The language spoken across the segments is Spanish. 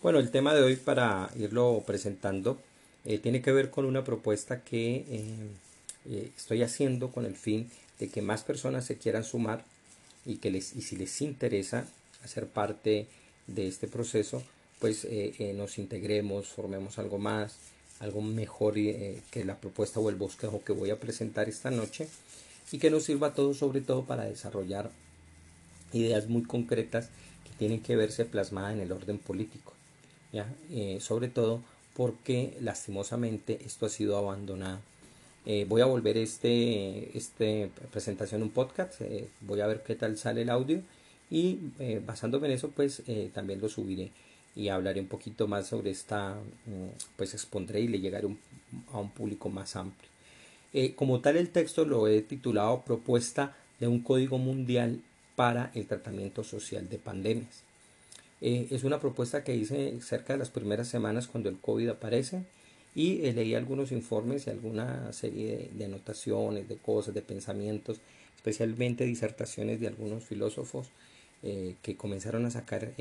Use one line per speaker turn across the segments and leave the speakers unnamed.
Bueno, el tema de hoy para irlo presentando eh, tiene que ver con una propuesta que eh, eh, estoy haciendo con el fin de que más personas se quieran sumar y que les, y si les interesa hacer parte de este proceso, pues nos integremos, formemos algo más, algo mejor que la propuesta o el bosquejo que voy a presentar esta noche y que nos sirva todo sobre todo para desarrollar ideas muy concretas que tienen que verse plasmadas en el orden político. Eh, sobre todo porque lastimosamente esto ha sido abandonado. Eh, voy a volver este, este presentación un podcast, eh, voy a ver qué tal sale el audio y basándome en eso pues también lo subiré y hablaré un poquito más sobre esta, mm, pues expondré y le llegaré a un público más amplio. como tal el texto lo he titulado Propuesta de un Código Mundial para el Tratamiento Social de Pandemias. Eh, es una propuesta que hice cerca de las primeras semanas cuando el COVID aparece y eh, leí algunos informes y alguna serie de, anotaciones, de cosas, de pensamientos, especialmente disertaciones de algunos filósofos eh, que comenzaron a sacar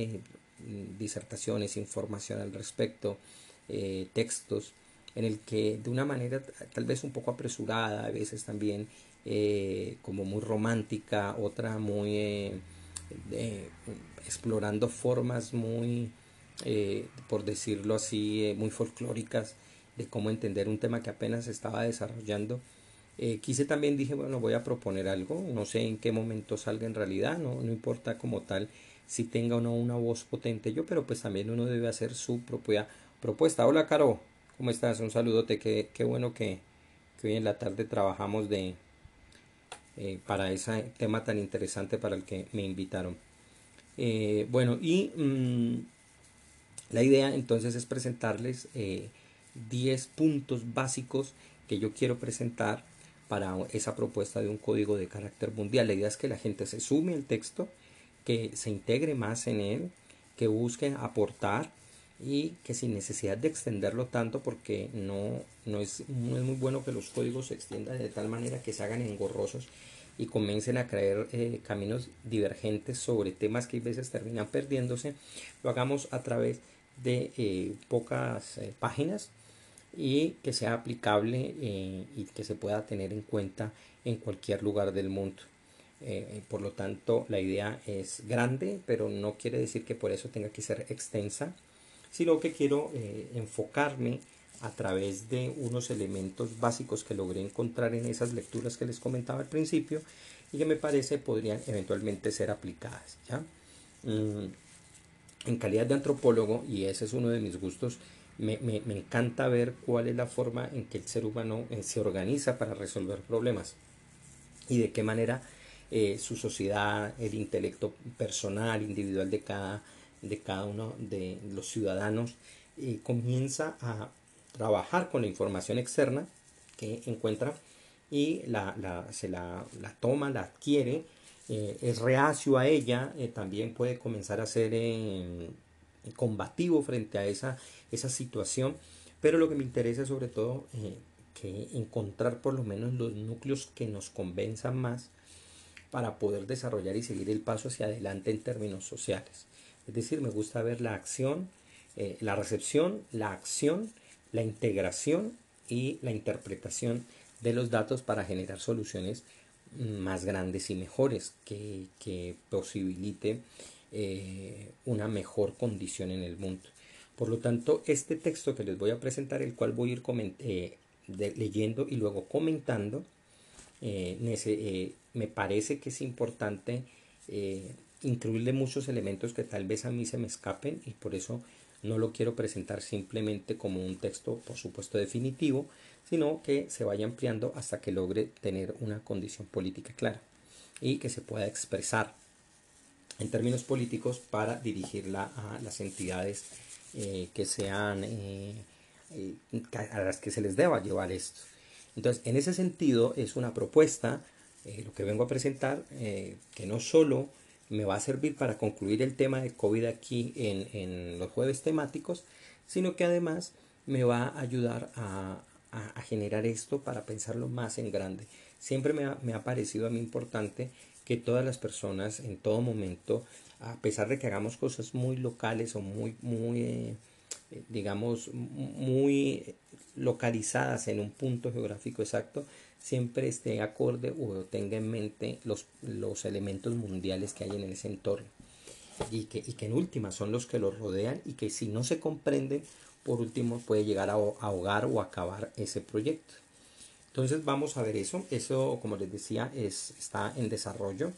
disertaciones, información al respecto, textos, en el que de una manera tal vez un poco apresurada, a veces también como muy romántica, otra muy explorando formas muy, eh, por decirlo así, eh, muy folclóricas de cómo entender un tema que apenas estaba desarrollando. Eh, quise también, dije, bueno, voy a proponer algo, no sé en qué momento salga en realidad, no, no importa como tal si tenga o no una voz potente yo, pero pues también uno debe hacer su propia propuesta. Hola, Caro, ¿cómo estás? Un saludote, qué, qué bueno que, que hoy en la tarde trabajamos de, para ese tema tan interesante para el que me invitaron. Eh, bueno, y mm, la idea entonces es presentarles 10 eh, puntos básicos que yo quiero presentar para esa propuesta de un código de carácter mundial. La idea es que la gente se sume al texto, que se integre más en él, que busque aportar y que sin necesidad de extenderlo tanto porque no, no, es, no es muy bueno que los códigos se extiendan de tal manera que se hagan engorrosos y comiencen a creer eh, caminos divergentes sobre temas que a veces terminan perdiéndose, lo hagamos a través de eh, pocas eh, páginas y que sea aplicable y que se pueda tener en cuenta en cualquier lugar del mundo. por lo tanto, la idea es grande, pero no quiere decir que por eso tenga que ser extensa, sino que quiero enfocarme a través de unos elementos básicos que logré encontrar en esas lecturas que les comentaba al principio y que me parece podrían eventualmente ser aplicadas. ¿ya? Mm, en calidad de antropólogo, y ese es uno de mis gustos, me, me, encanta ver cuál es la forma en que el ser humano eh, se organiza para resolver problemas y de qué manera eh, su sociedad, el intelecto personal, individual de cada, de cada uno de los ciudadanos, eh, comienza a trabajar con la información externa que encuentra y la, se la, la, toma, la adquiere, eh, es reacio a ella, eh, también puede comenzar a ser eh, combativo frente a esa, esa situación, pero lo que me interesa sobre todo que encontrar por lo menos los núcleos que nos convenzan más para poder desarrollar y seguir el paso hacia adelante en términos sociales. Es decir, me gusta ver la acción, la recepción, la acción la integración y la interpretación de los datos para generar soluciones más grandes y mejores que, que posibilite eh, una mejor condición en el mundo. Por lo tanto, este texto que les voy a presentar, el cual voy a ir eh, leyendo y luego comentando, eh, me parece que es importante incluirle muchos elementos que tal vez a mí se me escapen y por eso no lo quiero presentar simplemente como un texto, por supuesto, definitivo, sino que se vaya ampliando hasta que logre tener una condición política clara y que se pueda expresar en términos políticos para dirigirla a las entidades eh, que sean eh, eh, a las que se les deba llevar esto. Entonces, en ese sentido, es una propuesta, lo que vengo a presentar, que no solo me va a servir para concluir el tema de COVID aquí en, en los jueves temáticos, sino que además me va a ayudar a, a, generar esto para pensarlo más en grande. Siempre me ha, me ha, parecido a mí importante que todas las personas en todo momento a pesar de que hagamos cosas muy locales o muy, muy, eh, digamos, muy localizadas en un punto geográfico exacto, siempre esté acorde o tenga en mente los, los elementos mundiales que hay en ese entorno. Y que, y que en última son los que los rodean y que si no se comprenden, por último puede llegar a ahogar o acabar ese proyecto. Entonces vamos a ver eso. Eso, como les decía, es, está en desarrollo.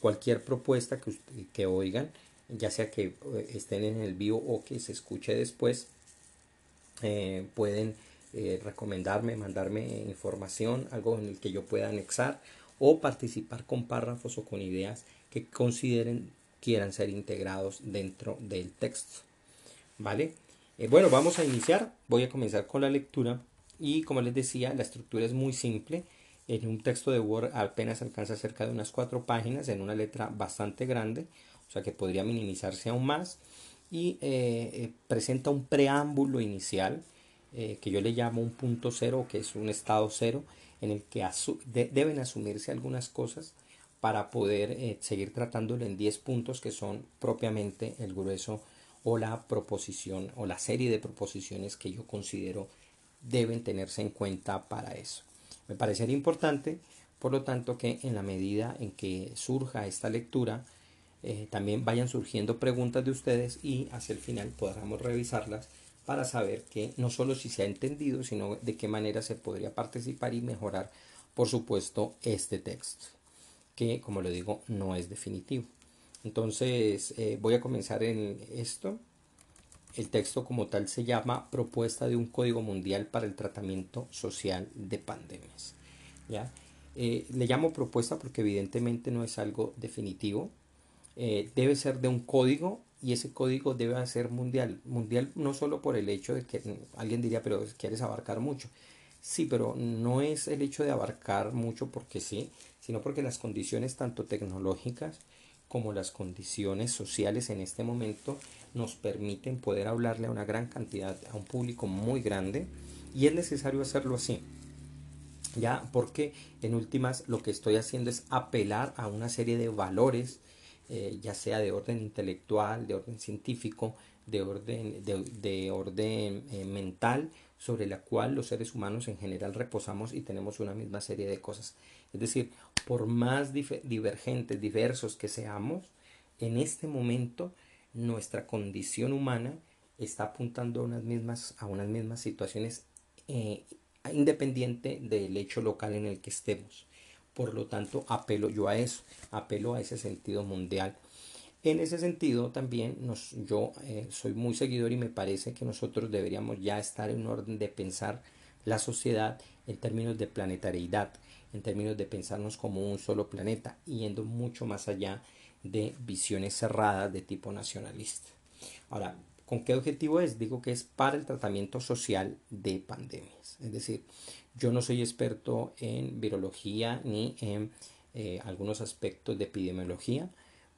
Cualquier propuesta que, que oigan, ya sea que eh, estén en el vivo o que se escuche después, eh, pueden eh, recomendarme, mandarme información, algo en el que yo pueda anexar o participar con párrafos o con ideas que consideren quieran ser integrados dentro del texto. ¿Vale? bueno, vamos a iniciar. Voy a comenzar con la lectura y como les decía, la estructura es muy simple. En un texto de Word apenas alcanza cerca de unas cuatro páginas en una letra bastante grande, o sea que podría minimizarse aún más. Y eh, eh, presenta un preámbulo inicial eh, que yo le llamo un punto cero, que es un estado cero, en el que deben asumirse algunas cosas para poder seguir tratándolo en 10 puntos que son propiamente el grueso o la proposición o la serie de proposiciones que yo considero deben tenerse en cuenta para eso. Me parecería importante, por lo tanto, que en la medida en que surja esta lectura, eh, también vayan surgiendo preguntas de ustedes y hacia el final podamos revisarlas para saber que no solo si se ha entendido, sino de qué manera se podría participar y mejorar, por supuesto, este texto, que, como lo digo, no es definitivo. Entonces, eh, voy a comenzar en esto el texto como tal se llama Propuesta de un Código Mundial para el Tratamiento Social de Pandemias. ¿ya? Eh, le llamo propuesta porque evidentemente no es algo definitivo. Eh, debe ser de un código y ese código debe ser mundial. Mundial no solo por el hecho de que alguien diría, pero quieres abarcar mucho. Sí, pero no es el hecho de abarcar mucho porque sí, sino porque las condiciones tanto tecnológicas como las condiciones sociales en este momento nos permiten poder hablarle a una gran cantidad, a un público muy grande, y es necesario hacerlo así. Ya, porque en últimas lo que estoy haciendo es apelar a una serie de valores, eh, ya sea de orden intelectual, de orden científico, de orden, de, orden eh, mental, sobre la cual los seres humanos en general reposamos y tenemos una misma serie de cosas. Es decir, por más divergentes, diversos que seamos, en este momento nuestra condición humana está apuntando a unas mismas, a unas mismas situaciones eh, independiente del hecho local en el que estemos. Por lo tanto, apelo yo a eso, apelo a ese sentido mundial. En ese sentido, también nos, yo eh, soy muy seguidor y me parece que nosotros deberíamos ya estar en orden de pensar la sociedad en términos de planetariedad, en términos de pensarnos como un solo planeta, yendo mucho más allá de visiones cerradas de tipo nacionalista. Ahora, ¿con qué objetivo es? Digo que es para el tratamiento social de pandemias. Es decir, yo no soy experto en virología ni en eh, algunos aspectos de epidemiología,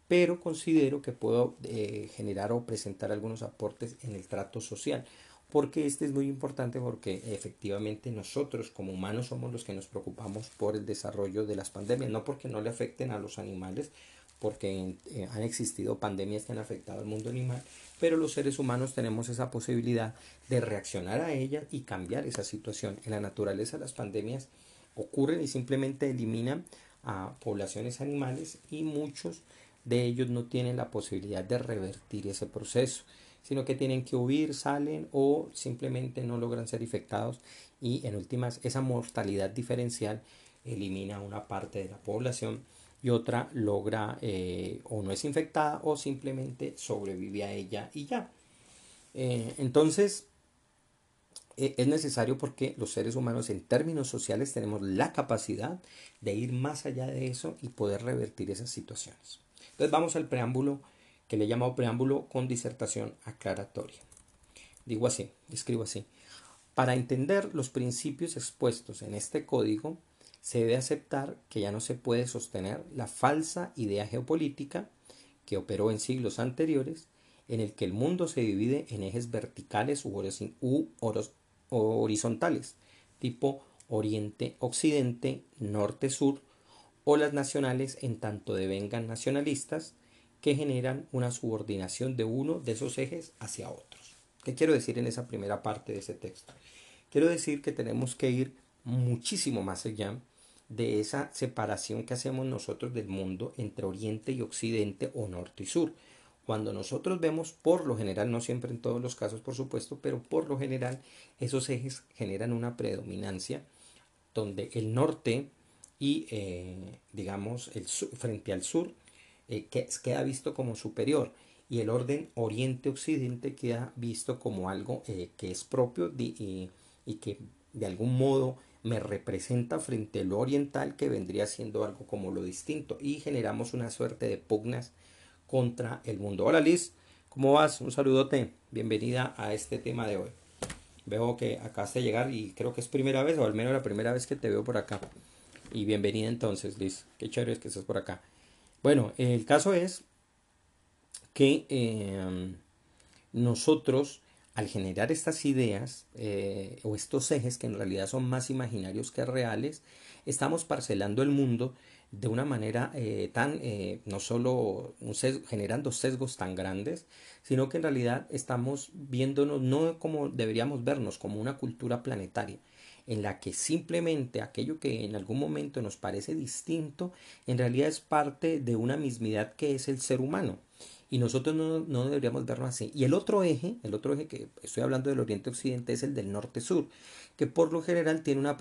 pero considero que puedo eh, generar o presentar algunos aportes en el trato social porque este es muy importante porque efectivamente nosotros como humanos somos los que nos preocupamos por el desarrollo de las pandemias, no porque no le afecten a los animales, porque eh, han existido pandemias que han afectado al mundo animal, pero los seres humanos tenemos esa posibilidad de reaccionar a ellas y cambiar esa situación. En la naturaleza las pandemias ocurren y simplemente eliminan a poblaciones animales y muchos de ellos no tienen la posibilidad de revertir ese proceso sino que tienen que huir, salen o simplemente no logran ser infectados y en últimas esa mortalidad diferencial elimina una parte de la población y otra logra eh, o no es infectada o simplemente sobrevive a ella y ya. Eh, entonces e, es necesario porque los seres humanos en términos sociales tenemos la capacidad de ir más allá de eso y poder revertir esas situaciones. Entonces vamos al preámbulo que le he llamado preámbulo con disertación aclaratoria. Digo así, escribo así. Para entender los principios expuestos en este código, se debe aceptar que ya no se puede sostener la falsa idea geopolítica que operó en siglos anteriores, en el que el mundo se divide en ejes verticales u, horizontales, tipo Oriente-Occidente, Norte-Sur, o las nacionales en tanto devengan nacionalistas que generan una subordinación de uno de esos ejes hacia otros. ¿Qué quiero decir en esa primera parte de ese texto? Quiero decir que tenemos que ir muchísimo más allá de esa separación que hacemos nosotros del mundo entre Oriente y Occidente o Norte y Sur. Cuando nosotros vemos, por lo general, no siempre en todos los casos, por supuesto, pero por lo general, esos ejes generan una predominancia donde el norte y, eh, digamos, el frente al sur eh, que, queda visto como superior y el orden oriente-occidente queda visto como algo eh, que es propio y, y que de algún modo me representa frente a lo oriental que vendría siendo algo como lo distinto y generamos una suerte de pugnas contra el mundo. Hola Liz, ¿cómo vas? Un saludote, bienvenida a este tema de hoy. Veo que acabas de llegar y creo que es primera vez o al menos la primera vez que te veo por acá. Y bienvenida entonces Liz, qué chévere es que estés por acá. Bueno, el caso es que eh, nosotros al generar estas ideas eh, o estos ejes que en realidad son más imaginarios que reales, estamos parcelando el mundo de una manera eh, tan, eh, no solo generando sesgos tan grandes, sino que en realidad estamos viéndonos no como deberíamos vernos, como una cultura planetaria, en la que simplemente aquello que en algún momento nos parece distinto, en realidad es parte de una mismidad que es el ser humano y nosotros no, no, deberíamos verlo así. Y el otro eje, el otro eje que estoy hablando del oriente-occidente es el del norte-sur, que por lo general tiene una,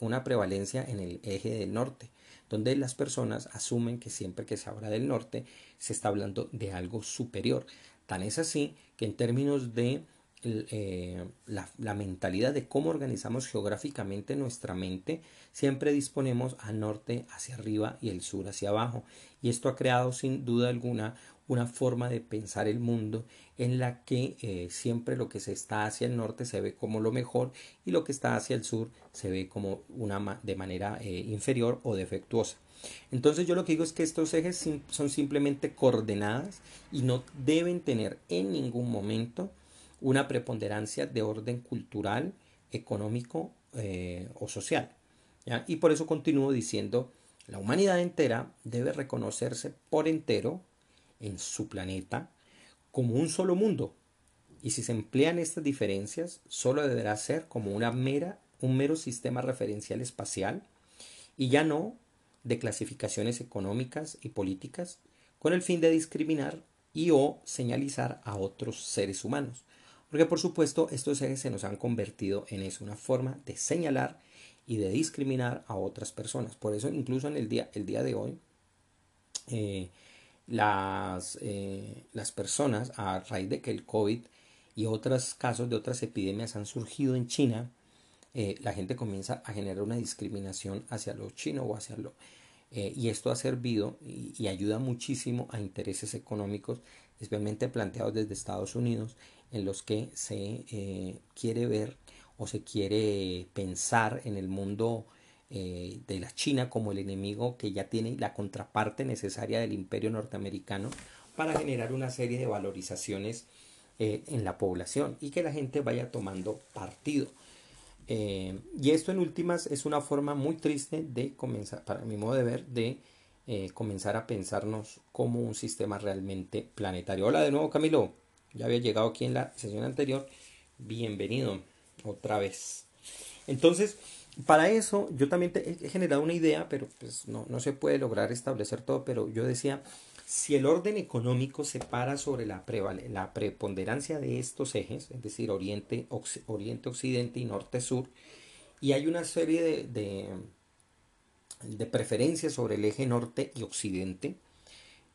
una prevalencia en el eje del norte, donde las personas asumen que siempre que se habla del norte se está hablando de algo superior. Tan es así que en términos de eh, la, la, mentalidad de cómo organizamos geográficamente nuestra mente, siempre disponemos al norte hacia arriba y el sur hacia abajo. Y esto ha creado sin duda alguna una forma de pensar el mundo en la que eh, siempre lo que se está hacia el norte se ve como lo mejor y lo que está hacia el sur se ve como una de manera eh, inferior o defectuosa. Entonces yo lo que digo es que estos ejes son simplemente coordenadas y no deben tener en ningún momento una preponderancia de orden cultural, económico eh, o social. Y por eso continúo diciendo, la humanidad entera debe reconocerse por entero en su planeta como un solo mundo. Y si se emplean estas diferencias, solo deberá ser como una mera, un mero sistema referencial espacial y ya no de clasificaciones económicas y políticas con el fin de discriminar y o señalizar a otros seres humanos. Porque por supuesto estos ejes se nos han convertido en eso, una forma de señalar y de discriminar a otras personas. Por eso incluso en el día, el día de hoy eh, las, eh, las personas a raíz de que el COVID y otros casos de otras epidemias han surgido en China, eh, la gente comienza a generar una discriminación hacia lo chino o hacia lo... Eh, y esto ha servido y, ayuda muchísimo a intereses económicos, especialmente planteados desde Estados Unidos, en los que se quiere ver o se quiere pensar en el mundo eh, de la China como el enemigo que ya tiene la contraparte necesaria del imperio norteamericano para generar una serie de valorizaciones eh, en la población y que la gente vaya tomando partido. Eh, y esto en últimas es una forma muy triste de comenzar, para mi modo de ver, de comenzar a pensarnos como un sistema realmente planetario. Hola de nuevo Camilo, ya había llegado aquí en la sesión anterior. Bienvenido otra vez. Entonces, para eso yo también he generado una idea, pero pues no, no se puede lograr establecer todo, pero yo decía, si el orden económico se para sobre la, la preponderancia de estos ejes, es decir, oriente, oriente, occidente y norte, sur, y hay una serie de, de, de preferencias sobre el eje norte y occidente,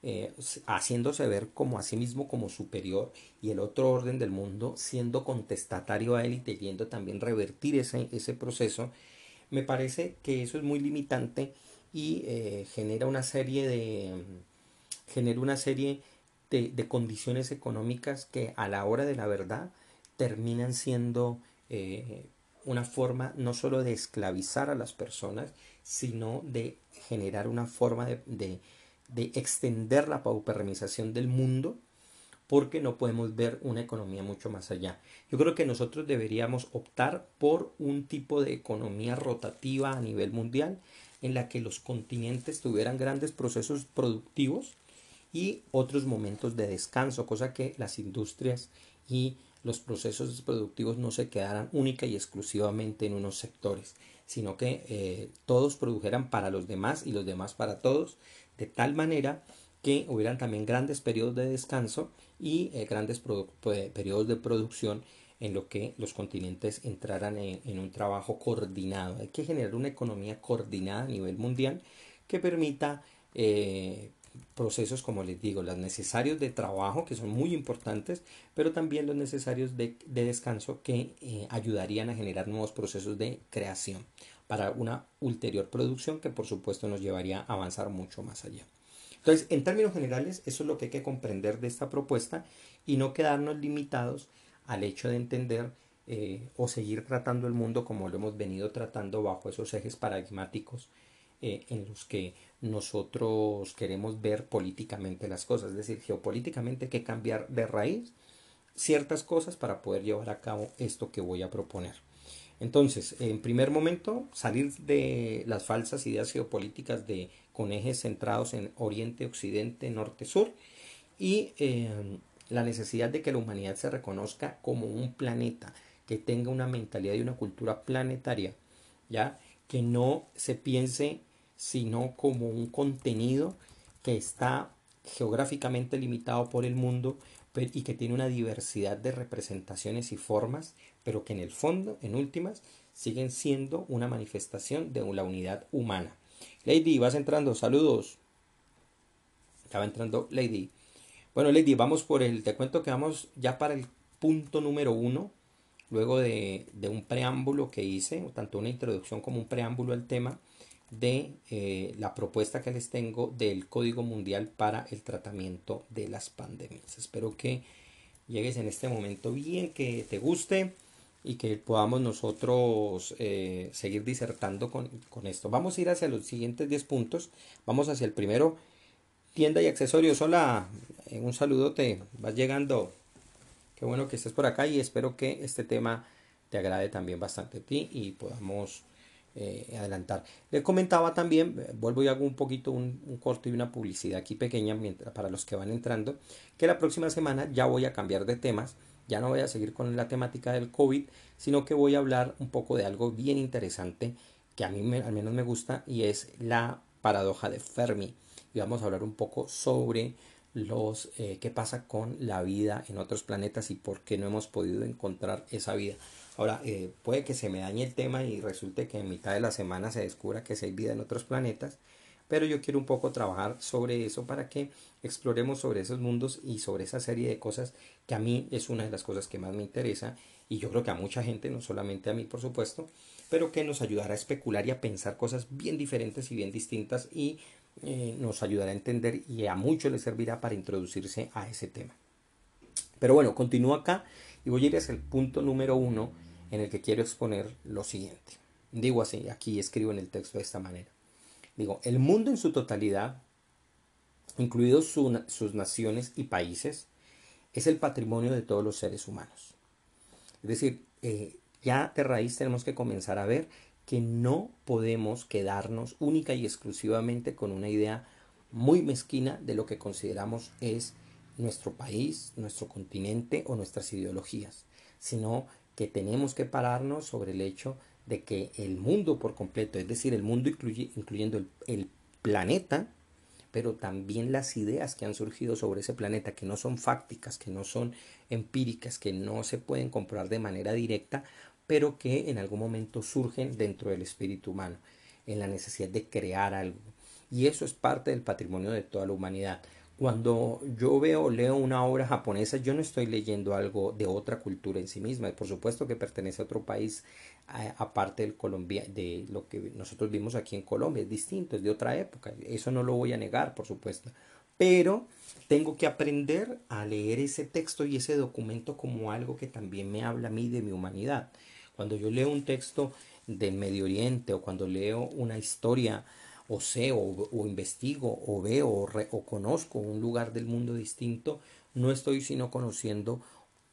eh, haciéndose ver como a sí mismo como superior y el otro orden del mundo siendo contestatario a él y teniendo también revertir ese, ese proceso, me parece que eso es muy limitante y eh, genera una serie de genera una serie de, de, condiciones económicas que a la hora de la verdad terminan siendo eh, una forma no solo de esclavizar a las personas, sino de generar una forma de, de extender la paupermización del mundo porque no podemos ver una economía mucho más allá. Yo creo que nosotros deberíamos optar por un tipo de economía rotativa a nivel mundial en la que los continentes tuvieran grandes procesos productivos y otros momentos de descanso, cosa que las industrias y los procesos productivos no se quedaran única y exclusivamente en unos sectores, sino que eh, todos produjeran para los demás y los demás para todos, de tal manera que hubieran también grandes periodos de descanso y eh, grandes periodos de producción en lo que los continentes entraran en, un trabajo coordinado. Hay que generar una economía coordinada a nivel mundial que permita eh, procesos, como les digo, los necesarios de trabajo, que son muy importantes, pero también los necesarios de, descanso que eh, ayudarían a generar nuevos procesos de creación para una ulterior producción que por supuesto nos llevaría a avanzar mucho más allá. Entonces, en términos generales, eso es lo que hay que comprender de esta propuesta y no quedarnos limitados al hecho de entender eh, o seguir tratando el mundo como lo hemos venido tratando bajo esos ejes paradigmáticos eh, en los que nosotros queremos ver políticamente las cosas. Es decir, geopolíticamente hay que cambiar de raíz ciertas cosas para poder llevar a cabo esto que voy a proponer. Entonces, en primer momento, salir de las falsas ideas geopolíticas de, con ejes centrados en Oriente, Occidente, Norte, Sur y eh, la necesidad de que la humanidad se reconozca como un planeta, que tenga una mentalidad y una cultura planetaria, ya que no se piense sino como un contenido que está geográficamente limitado por el mundo y que tiene una diversidad de representaciones y formas, pero que en el fondo, en últimas, siguen siendo una manifestación de la unidad humana. Lady, vas entrando, saludos. Estaba entrando Lady. Bueno, Lady, vamos por el, te cuento que vamos ya para el punto número uno, luego de, un preámbulo que hice, tanto una introducción como un preámbulo al tema de eh, la propuesta que les tengo del Código Mundial para el Tratamiento de las Pandemias. Espero que llegues en este momento bien, que te guste y que podamos nosotros eh, seguir disertando con, con, esto. Vamos a ir hacia los siguientes 10 puntos. Vamos hacia el primero, tienda y accesorios. Hola, eh, un saludo, te vas llegando. Qué bueno que estés por acá y espero que este tema te agrade también bastante a ti y podamos eh, adelantar. Le comentaba también, vuelvo y hago un poquito un, corto y una publicidad aquí pequeña mientras, para los que van entrando, que la próxima semana ya voy a cambiar de temas. Ya no voy a seguir con la temática del COVID, sino que voy a hablar un poco de algo bien interesante que a mí al menos me gusta y es la paradoja de Fermi y vamos a hablar un poco sobre los eh, qué pasa con la vida en otros planetas y por qué no hemos podido encontrar esa vida. Ahora, eh, puede que se me dañe el tema y resulte que en mitad de la semana se descubra que hay vida en otros planetas, pero yo quiero un poco trabajar sobre eso para que exploremos sobre esos mundos y sobre esa serie de cosas que a mí es una de las cosas que más me interesa y yo creo que a mucha gente, no solamente a mí por supuesto, pero que nos ayudará a especular y a pensar cosas bien diferentes y bien distintas y eh, nos ayudará a entender y a muchos les servirá para introducirse a ese tema. Pero bueno, continúo acá y voy a ir hacia el punto número uno en el que quiero exponer lo siguiente. Digo así, aquí escribo en el texto de esta manera. Digo, el mundo en su totalidad, incluidos sus naciones y países, es el patrimonio de todos los seres humanos. Es decir, eh, ya de raíz tenemos que comenzar a ver que no podemos quedarnos única y exclusivamente con una idea muy mezquina de lo que consideramos es nuestro país, nuestro continente o nuestras ideologías, sino que tenemos que pararnos sobre el hecho de que el mundo por completo, es decir, el mundo incluyendo el, el planeta, pero también las ideas que han surgido sobre ese planeta, que no son fácticas, que no son empíricas, que no se pueden comprobar de manera directa, pero que en algún momento surgen dentro del espíritu humano, en la necesidad de crear algo. Y eso es parte del patrimonio de toda la humanidad. Cuando yo veo, leo una obra japonesa, yo no estoy leyendo algo de otra cultura en sí misma. Por supuesto que pertenece a otro país, aparte del Colombia, de lo que nosotros vimos aquí en Colombia. Es distinto, es de otra época. Eso no lo voy a negar, por supuesto. Pero tengo que aprender a leer ese texto y ese documento como algo que también me habla a mí de mi humanidad. Cuando yo leo un texto del Medio Oriente o cuando leo una historia o sé o, investigo o veo o, conozco un lugar del mundo distinto, no estoy sino conociendo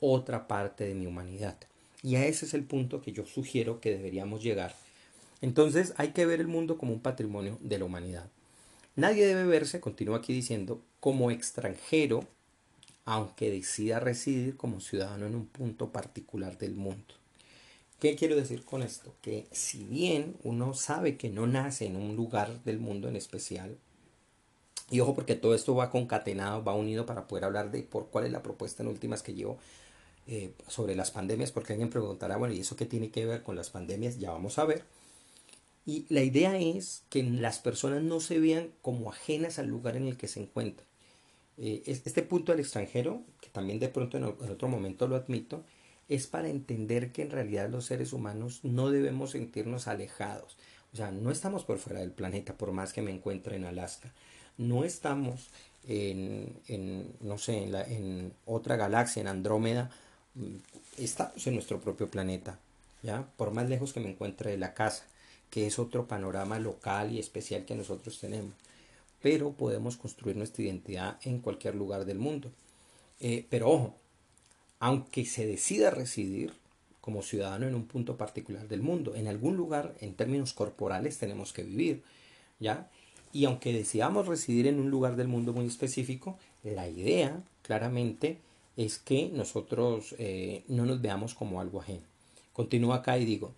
otra parte de mi humanidad. Y a ese es el punto que yo sugiero que deberíamos llegar. Entonces hay que ver el mundo como un patrimonio de la humanidad. Nadie debe verse, continúa aquí diciendo, como extranjero, aunque decida residir como ciudadano en un punto particular del mundo. ¿Qué quiero decir con esto? Que si bien uno sabe que no nace en un lugar del mundo en especial, y ojo porque todo esto va concatenado, va unido para poder hablar de por cuál es la propuesta en últimas que llevo eh, sobre las pandemias, porque alguien preguntará, bueno, ¿y eso qué tiene que ver con las pandemias? Ya vamos a ver. Y la idea es que las personas no se vean como ajenas al lugar en el que se encuentran. Eh, este punto del extranjero, que también de pronto en otro momento lo admito, es para entender que en realidad los seres humanos no debemos sentirnos alejados. O sea, no estamos por fuera del planeta, por más que me encuentre en Alaska. No estamos en, en no sé, en, otra galaxia, en Andrómeda. Mm, estamos en nuestro propio planeta, ¿ya? Por más lejos que me encuentre de la casa que es otro panorama local y especial que nosotros tenemos. Pero podemos construir nuestra identidad en cualquier lugar del mundo. Eh, pero ojo, aunque se decida residir como ciudadano en un punto particular del mundo, en algún lugar en términos corporales tenemos que vivir, ¿ya? Y aunque decidamos residir en un lugar del mundo muy específico, la idea claramente es que nosotros eh, no nos veamos como algo ajeno. Continúo acá y digo,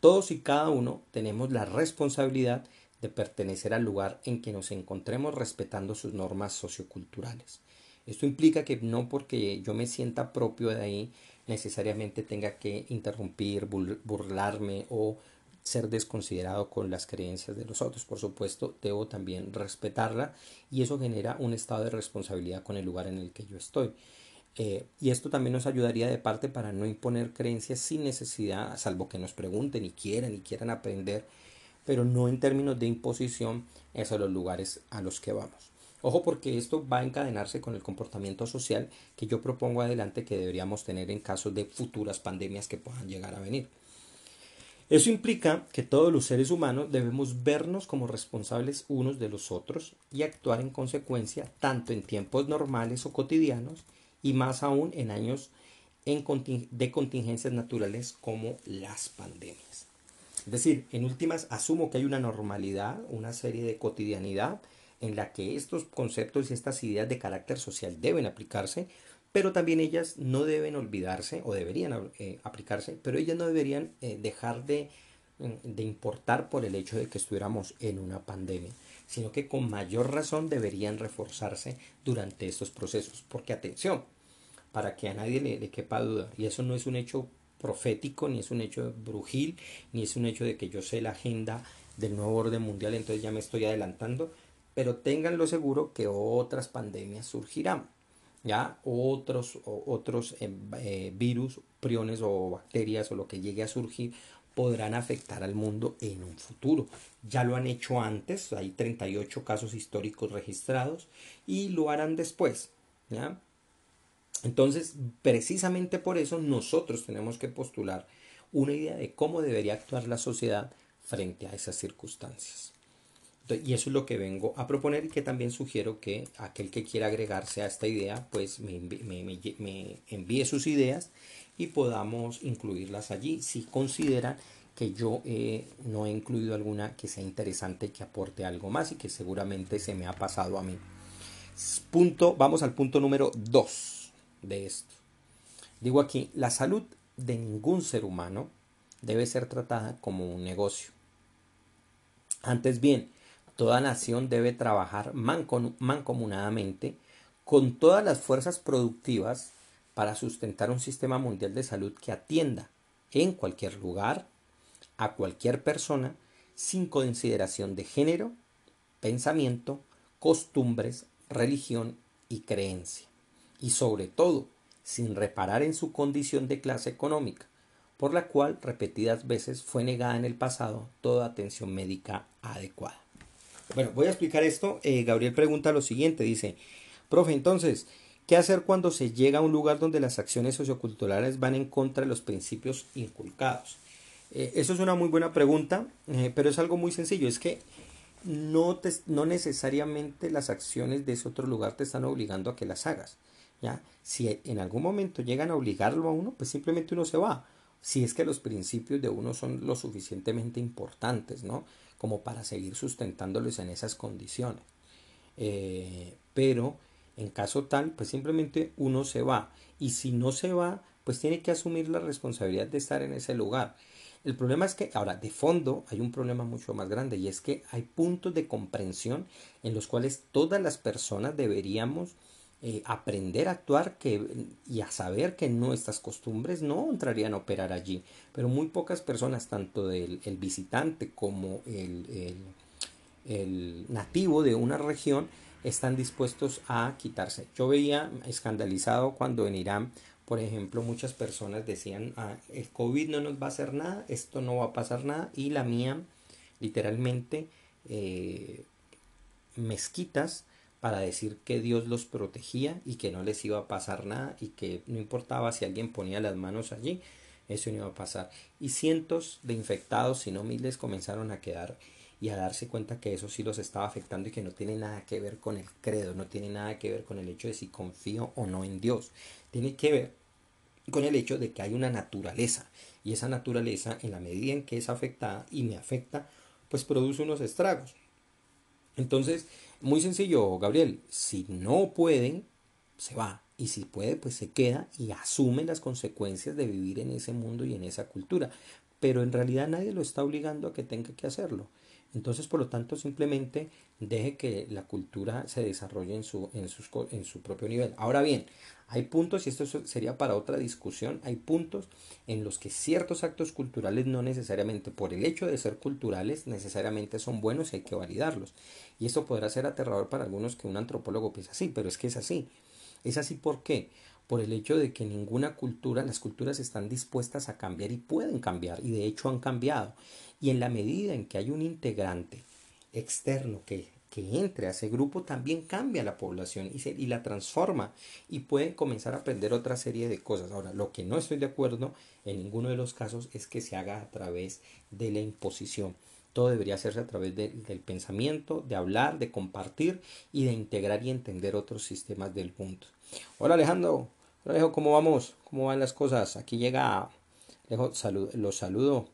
todos y cada uno tenemos la responsabilidad de pertenecer al lugar en que nos encontremos respetando sus normas socioculturales. Esto implica que no porque yo me sienta propio de ahí necesariamente tenga que interrumpir, burlarme o ser desconsiderado con las creencias de los otros. Por supuesto, debo también respetarla y eso genera un estado de responsabilidad con el lugar en el que yo estoy. Eh, y esto también nos ayudaría de parte para no imponer creencias sin necesidad, salvo que nos pregunten y quieran y quieran aprender, pero no en términos de imposición hacia los lugares a los que vamos. Ojo porque esto va a encadenarse con el comportamiento social que yo propongo adelante que deberíamos tener en caso de futuras pandemias que puedan llegar a venir. Eso implica que todos los seres humanos debemos vernos como responsables unos de los otros y actuar en consecuencia tanto en tiempos normales o cotidianos y más aún en años de contingencias naturales como las pandemias. Es decir, en últimas, asumo que hay una normalidad, una serie de cotidianidad en la que estos conceptos y estas ideas de carácter social deben aplicarse, pero también ellas no deben olvidarse o deberían eh, aplicarse, pero ellas no deberían eh, dejar de, mm, de importar por el hecho de que estuviéramos en una pandemia, sino que con mayor razón deberían reforzarse durante estos procesos. Porque atención, para que a nadie le, quepa duda. Y eso no es un hecho profético, ni es un hecho brujil, ni es un hecho de que yo sé la agenda del nuevo orden mundial, entonces ya me estoy adelantando, pero ténganlo seguro que otras pandemias surgirán, ya otros, otros eh, eh, virus, priones o bacterias o lo que llegue a surgir podrán afectar al mundo en un futuro. Ya lo han hecho antes, hay 38 casos históricos registrados y lo harán después, ¿ya? Entonces, precisamente por eso nosotros tenemos que postular una idea de cómo debería actuar la sociedad frente a esas circunstancias. Y eso es lo que vengo a proponer y que también sugiero que aquel que quiera agregarse a esta idea, pues me, envíe, sus ideas y podamos incluirlas allí si consideran que yo eh, no he incluido alguna que sea interesante, que aporte algo más y que seguramente se me ha pasado a mí. Punto, vamos al punto número 2 de esto. Digo aquí, la salud de ningún ser humano debe ser tratada como un negocio. Antes bien, toda nación debe trabajar mancomunadamente con todas las fuerzas productivas para sustentar un sistema mundial de salud que atienda en cualquier lugar a cualquier persona sin consideración de género, pensamiento, costumbres, religión y creencia y sobre todo sin reparar en su condición de clase económica, por la cual repetidas veces fue negada en el pasado toda atención médica adecuada. Bueno, voy a explicar esto. Eh, Gabriel pregunta lo siguiente, dice, profe, entonces, ¿qué hacer cuando se llega a un lugar donde las acciones socioculturales van en contra de los principios inculcados? Eh, eso es una muy buena pregunta, eh, pero es algo muy sencillo, es que no, no necesariamente las acciones de ese otro lugar te están obligando a que las hagas. ¿ya? Si en algún momento llegan a obligarlo a uno, pues simplemente uno se va. Si es que los principios de uno son lo suficientemente importantes, ¿no? Como para seguir sustentándolos en esas condiciones. Eh, pero en caso tal, pues simplemente uno se va. Y si no se va, pues tiene que asumir la responsabilidad de estar en ese lugar. El problema es que ahora de fondo hay un problema mucho más grande y es que hay puntos de comprensión en los cuales todas las personas deberíamos eh, aprender a actuar que, y a saber que nuestras costumbres no entrarían a operar allí. Pero muy pocas personas, tanto del el visitante como el, el nativo de una región, están dispuestos a quitarse. Yo veía escandalizado cuando en Irán por ejemplo, muchas personas decían, ah, el COVID no nos va a hacer nada, esto no va a pasar nada, y la mía, literalmente, eh, mezquitas para decir que Dios los protegía y que no les iba a pasar nada y que no importaba si alguien ponía las manos allí, eso no iba a pasar. Y cientos de infectados, si no miles, comenzaron a quedar y a darse cuenta que eso sí los estaba afectando y que no tiene nada que ver con el credo, no tiene nada que ver con el hecho de si confío o no en Dios tiene que ver con el hecho de que hay una naturaleza y esa naturaleza en la medida en que es afectada y me afecta pues produce unos estragos entonces muy sencillo Gabriel si no pueden se va. Y si puede pues se queda y asume las consecuencias de vivir en ese mundo y en esa cultura pero en realidad nadie lo está obligando a que tenga que hacerlo entonces, por lo tanto, simplemente deje que la cultura se desarrolle en su, en, sus, en su propio nivel. Ahora bien, hay puntos, y esto sería para otra discusión, hay puntos en los que ciertos actos culturales no necesariamente, por el hecho de ser culturales, necesariamente son buenos y hay que validarlos. Y esto podrá ser aterrador para algunos que un antropólogo piensa así, pero es que es así. Es así ¿por qué? Por el hecho de que ninguna cultura, las culturas están dispuestas a cambiar y pueden cambiar, y de hecho han cambiado. Y en la medida en que hay un integrante externo que, que entre a ese grupo, también cambia la población y, se, y la transforma y puede comenzar a aprender otra serie de cosas. Ahora, lo que no estoy de acuerdo en ninguno de los casos es que se haga a través de la imposición. Todo debería hacerse a través del pensamiento, de hablar, de compartir y de integrar y entender otros sistemas del mundo. Hola Alejandro, Alejo, ¿cómo vamos? ¿Cómo van las cosas? Aquí llega Alejo, salud, los saludo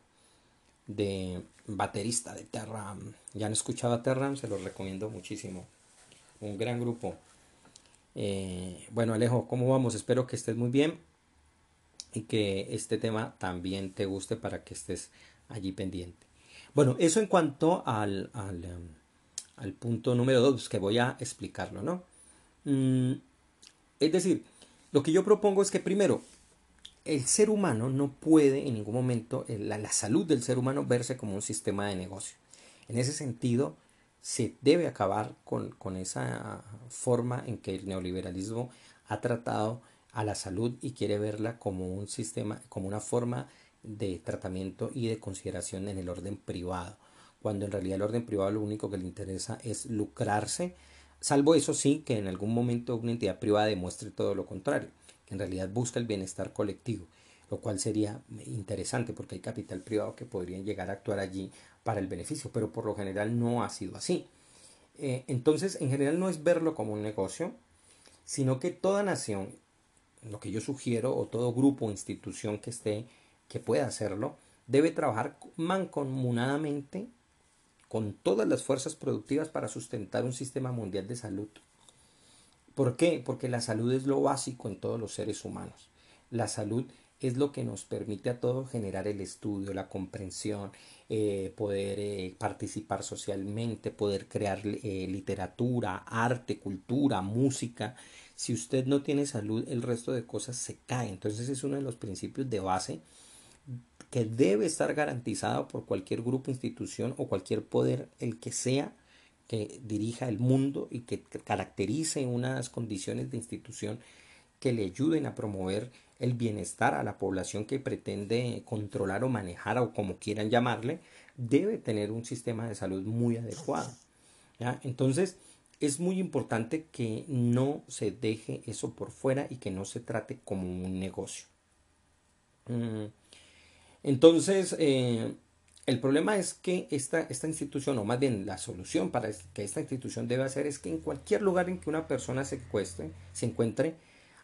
de baterista de Terram. Ya han escuchado a Terram, se los recomiendo muchísimo. Un gran grupo. Eh, bueno, Alejo, ¿cómo vamos? Espero que estés muy bien y que este tema también te guste para que estés allí pendiente. Bueno, eso en cuanto al, al, al punto número dos, que voy a explicarlo, ¿no? Mm, es decir, lo que yo propongo es que primero el ser humano no puede en ningún momento, eh, la, salud del ser humano verse como un sistema de negocio. En ese sentido, se debe acabar con, con, esa forma en que el neoliberalismo ha tratado a la salud y quiere verla como un sistema, como una forma de tratamiento y de consideración en el orden privado, cuando en realidad el orden privado lo único que le interesa es lucrarse, salvo eso sí que en algún momento una entidad privada demuestre todo lo contrario en realidad busca el bienestar colectivo, lo cual sería interesante porque hay capital privado que podrían llegar a actuar allí para el beneficio, pero por lo general no ha sido así. Eh, entonces, en general no es verlo como un negocio, sino que toda nación, lo que yo sugiero, o todo grupo o institución que esté, que pueda hacerlo, debe trabajar mancomunadamente con todas las fuerzas productivas para sustentar un sistema mundial de salud ¿Por qué? Porque la salud es lo básico en todos los seres humanos. La salud es lo que nos permite a todos generar el estudio, la comprensión, eh, poder eh, participar socialmente, poder crear eh, literatura, arte, cultura, música. Si usted no tiene salud, el resto de cosas se cae. Entonces es uno de los principios de base que debe estar garantizado por cualquier grupo, institución o cualquier poder, el que sea, que dirija el mundo y que caracterice unas condiciones de institución que le ayuden a promover el bienestar a la población que pretende controlar o manejar o como quieran llamarle, debe tener un sistema de salud muy adecuado. Entonces, es muy importante que no se deje eso por fuera y que no se trate como un negocio. Mm. Entonces, eh, el problema es que esta, esta institución, o más bien la solución para que esta institución debe hacer es que en cualquier lugar en que una persona se, se encuentre,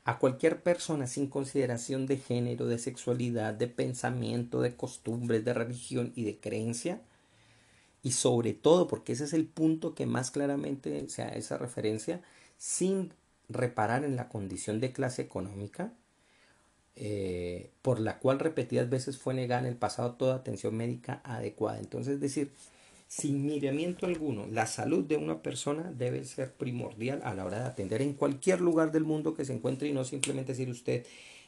a cualquier persona sin consideración de género, de sexualidad, de pensamiento, de costumbres, de religión y de creencia, y sobre todo, porque ese es el punto que más claramente se esa referencia, sin reparar en la condición de clase económica, eh, por la cual repetidas veces fue negada en el pasado toda atención médica adecuada. Entonces, es decir, sin miramiento alguno, la salud de una persona debe ser primordial a la hora de atender en cualquier lugar del mundo que se encuentre y no simplemente decir usted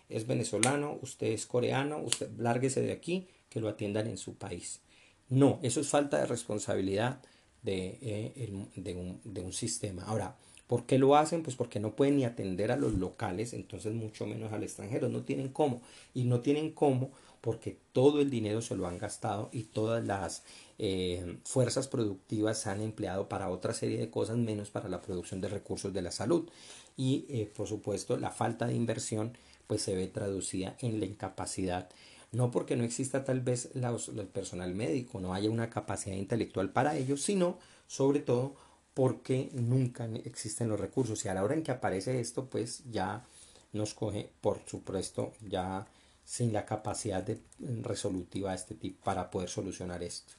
es venezolano, usted es coreano, usted lárguese de aquí, que lo atiendan en su país. No, eso es falta de responsabilidad de, eh, un, de un sistema. Ahora, ¿Por qué lo hacen? Pues porque no pueden ni atender a los locales, entonces mucho menos al extranjero. No tienen cómo. Y no tienen cómo porque todo el dinero se lo han gastado y todas las eh, fuerzas productivas se han empleado para otra serie de cosas menos para la producción de recursos de la salud. Y eh, por supuesto la falta de inversión pues se ve traducida en la incapacidad no porque no exista tal vez el personal médico, no haya una capacidad intelectual para ello, sino sobre todo porque nunca existen los recursos y a la hora en que aparece esto pues ya nos coge por supuesto ya sin la capacidad de, mm, resolutiva de este tipo para poder solucionar esto.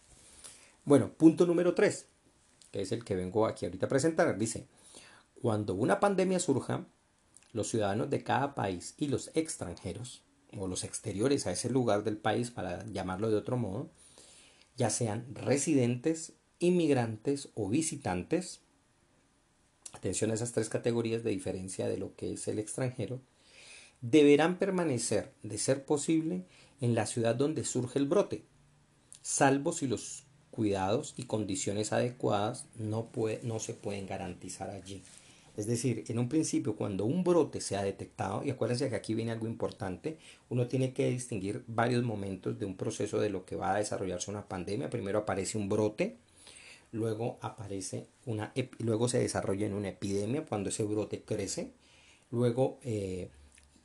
Bueno, punto número 3, que es el que vengo aquí ahorita a presentar, dice, cuando una pandemia surja, los ciudadanos de cada país y los extranjeros, o los exteriores a ese lugar del país, para llamarlo de otro modo, ya sean residentes inmigrantes o visitantes, atención a esas tres categorías de diferencia de lo que es el extranjero, deberán permanecer, de ser posible, en la ciudad donde surge el brote, salvo si los cuidados y condiciones adecuadas no, no se pueden garantizar allí. Es decir, en un principio, cuando un brote se ha detectado, y acuérdense que aquí viene algo importante, uno tiene que distinguir varios momentos de un proceso de lo que va a desarrollarse una pandemia. Primero aparece un brote, luego aparece una, luego se desarrolla en una epidemia cuando ese brote crece, luego eh,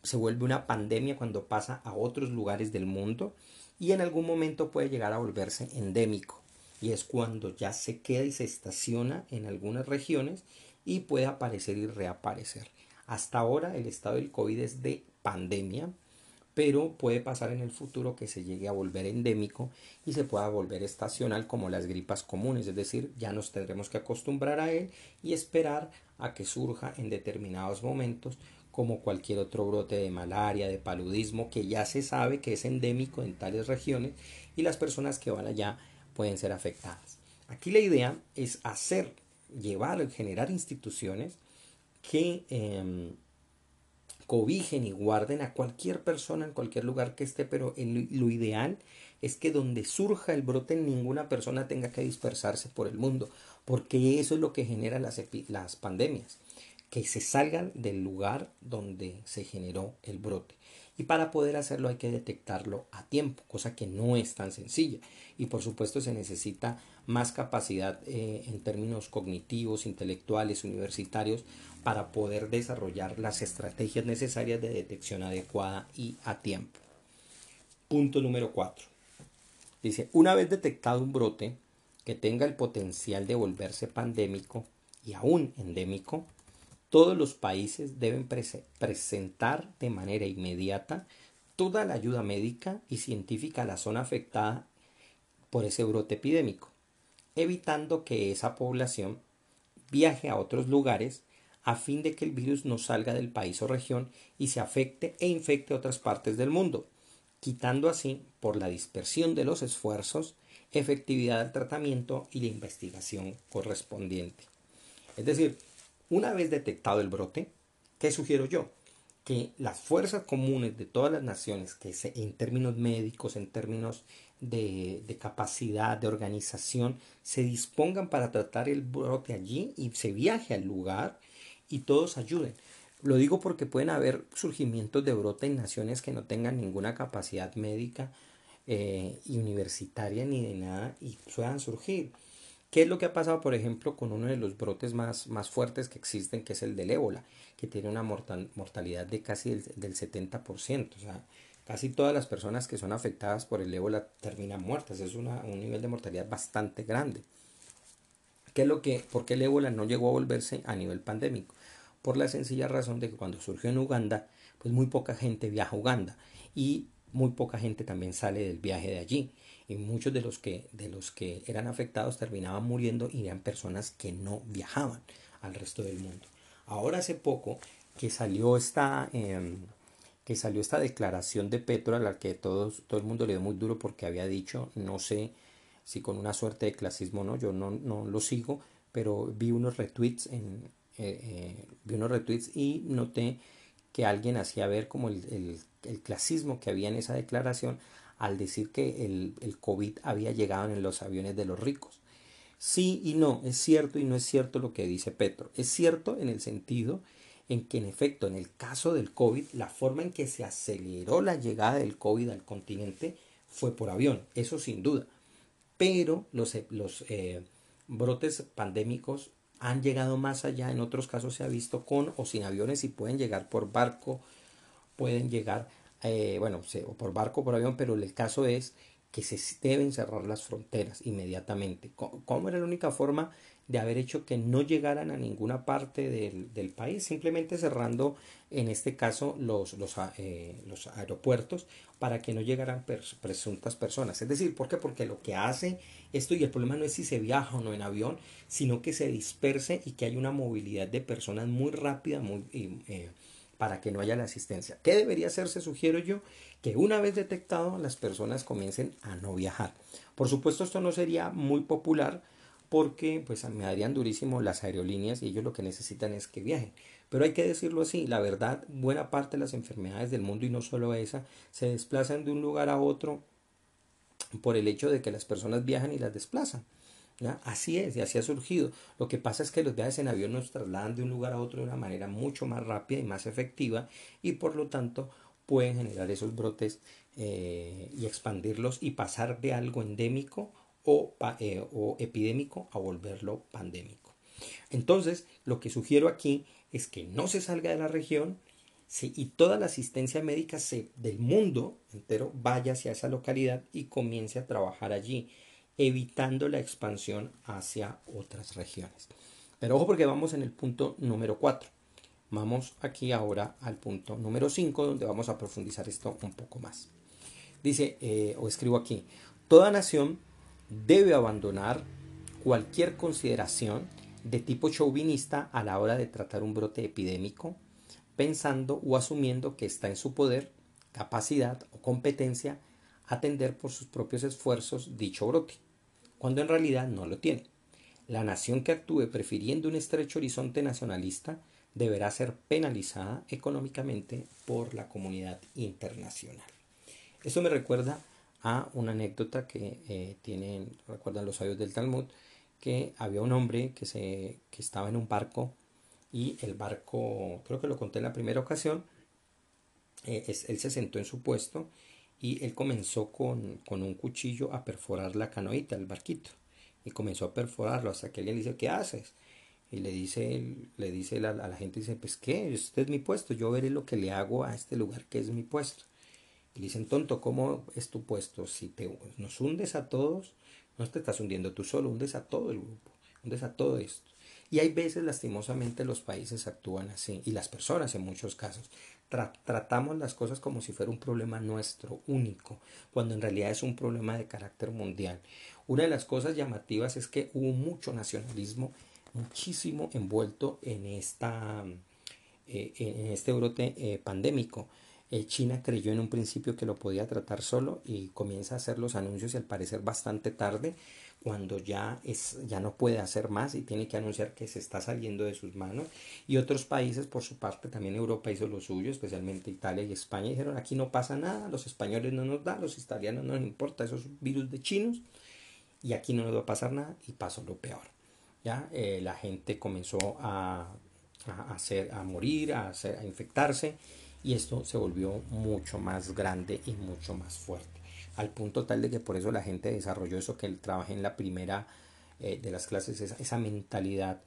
se vuelve una pandemia cuando pasa a otros lugares del mundo y en algún momento puede llegar a volverse endémico y es cuando ya se queda y se estaciona en algunas regiones y puede aparecer y reaparecer. Hasta ahora el estado del COVID es de pandemia, pero puede pasar en el futuro que se llegue a volver endémico y se pueda volver estacional como las gripas comunes, es decir, ya nos tendremos que acostumbrar a él y esperar a que surja en determinados momentos como cualquier otro brote de malaria, de paludismo, que ya se sabe que es endémico en tales regiones y las personas que van allá pueden ser afectadas. Aquí la idea es hacer, llevar, generar instituciones que em, cobijen y guarden a cualquier persona en cualquier lugar que esté, pero lo ideal es que donde surja el brote ninguna persona tenga que dispersarse por el mundo, porque eso es lo que genera las, pandemias, que se salgan del lugar donde se generó el brote. Y para poder hacerlo hay que detectarlo a tiempo, cosa que no es tan sencilla. Y por supuesto se necesita más capacidad eh, en términos cognitivos, intelectuales, universitarios, para poder desarrollar las estrategias necesarias de detección adecuada y a tiempo. Punto número 4. Dice, una vez detectado un brote que tenga el potencial de volverse pandémico y aún endémico, todos los países deben presentar de manera inmediata toda la ayuda médica y científica a la zona afectada por ese brote epidémico, evitando que esa población viaje a otros lugares a fin de que el virus no salga del país o región y se afecte e infecte otras partes del mundo, quitando así, por la dispersión de los esfuerzos, efectividad del tratamiento y la investigación correspondiente. Es decir, una vez detectado el brote, ¿qué sugiero yo? Que las fuerzas comunes de todas las naciones, que en términos médicos, en términos de, de, capacidad, de organización, se dispongan para tratar el brote allí y se viaje al lugar y todos ayuden. Lo digo porque pueden haber surgimientos de brote en naciones que no tengan ninguna capacidad médica eh, y universitaria ni de nada y puedan surgir. ¿Qué es lo que ha pasado, por ejemplo, con uno de los brotes más, más fuertes que existen, que es el del ébola, que tiene una mortalidad de casi del, 70%? O sea, casi todas las personas que son afectadas por el ébola terminan muertas. Es un nivel de mortalidad bastante grande. ¿Qué es lo que, ¿Por qué el ébola no llegó a volverse a nivel pandémico? por la sencilla razón de que cuando surgió en Uganda, pues muy poca gente viaja a Uganda y muy poca gente también sale del viaje de allí y muchos de los que de los que eran afectados terminaban muriendo y eran personas que no viajaban al resto del mundo. Ahora hace poco que salió esta em, que salió esta declaración de Petro a la que todos, todo el mundo le dio muy duro porque había dicho, no sé si con una suerte de clasismo no, yo no, no lo sigo, pero vi unos retweets en, eh, eh, vi unos retweets y noté que alguien hacía ver como el, el, clasismo que había en esa declaración al decir que el, el COVID había llegado en los aviones de los ricos. Sí y no, es cierto y no es cierto lo que dice Petro. Es cierto en el sentido en que en efecto en el caso del COVID la forma en que se aceleró la llegada del COVID al continente fue por avión, eso sin duda. Pero los, eh, los eh, brotes pandémicos han llegado más allá, en otros casos se ha visto con o sin aviones y pueden llegar por barco, pueden llegar, eh, bueno, o por barco, por avión, pero el caso es que se deben cerrar las fronteras inmediatamente. ¿Cómo era la única forma de haber hecho que no llegaran a ninguna parte del, país, simplemente cerrando en este caso los, los, eh, los aeropuertos para que no llegaran presuntas personas. Es decir, ¿por qué? Porque lo que hace esto, y el problema no es si se viaja o no en avión, sino que se disperse y que haya una movilidad de personas muy rápida, muy... Eh, para que no haya la asistencia. ¿Qué debería hacerse? Sugiero yo que una vez detectado las personas comiencen a no viajar. Por supuesto esto no sería muy popular porque pues me darían durísimo las aerolíneas y ellos lo que necesitan es que viajen. Pero hay que decirlo así, la verdad, buena parte de las enfermedades del mundo y no solo esa, se desplazan de un lugar a otro por el hecho de que las personas viajan y las desplazan. Así es, y así ha surgido. Lo que pasa es que los viajes en avión nos trasladan de un lugar a otro de una manera mucho más rápida y más efectiva y por lo tanto pueden generar esos brotes eh, y expandirlos y pasar de algo endémico eh, o, epidémico a volverlo pandémico. Entonces, lo que sugiero aquí es que no se salga de la región y toda la asistencia médica del mundo entero vaya hacia esa localidad y comience a trabajar allí, evitando la expansión hacia otras regiones. Pero ojo porque vamos en el punto número 4. Vamos aquí ahora al punto número 5 donde vamos a profundizar esto un poco más. Dice, eh, o escribo aquí, toda nación debe abandonar cualquier consideración de tipo chauvinista a la hora de tratar un brote epidémico, pensando o asumiendo que está en su poder, capacidad o competencia atender por sus propios esfuerzos dicho brote, cuando en realidad no lo tiene. La nación que actúe prefiriendo un estrecho horizonte nacionalista deberá ser penalizada económicamente por la comunidad internacional. Esto me recuerda a una anécdota que eh, tienen, recuerdan los sabios del Talmud, que había un hombre que, se, que estaba en un barco y el barco, creo que lo conté en la primera ocasión, eh, él se sentó en su puesto y él comenzó con, con, un cuchillo a perforar la canoita, el barquito, y comenzó a perforarlo hasta que alguien le dice, ¿qué haces? Y le dice, le dice a la gente, dice, pues qué, este es mi puesto, yo veré lo que le hago a este lugar que es mi puesto. Y dicen, tonto, ¿cómo es tu puesto? Si te, nos hundes a todos, no te estás hundiendo tú solo, hundes a todo el grupo, hundes a todo esto. Y hay veces, lastimosamente, los países actúan así, y las personas en muchos casos. tratamos las cosas como si fuera un problema nuestro, único, cuando en realidad es un problema de carácter mundial. Una de las cosas llamativas es que hubo mucho nacionalismo, muchísimo envuelto en, esta, eh, en este brote eh, pandémico. Eh, China creyó en un principio que lo podía tratar solo y comienza a hacer los anuncios al parecer bastante tarde cuando ya es ya no puede hacer más y tiene que anunciar que se está saliendo de sus manos. Y otros países por su parte también Europa hizo lo suyo especialmente Italia y España dijeron aquí no pasa nada los españoles no nos da los italianos no nos importa esos virus de chinos y aquí no nos va a pasar nada y pasó lo peor. Ya eh, la gente comenzó a, a, hacer a morir a, hacer, a infectarse y esto se volvió mucho más grande y mucho más fuerte al punto tal de que por eso la gente desarrolló eso que él trabaja en la primera eh, de las clases esa, esa mentalidad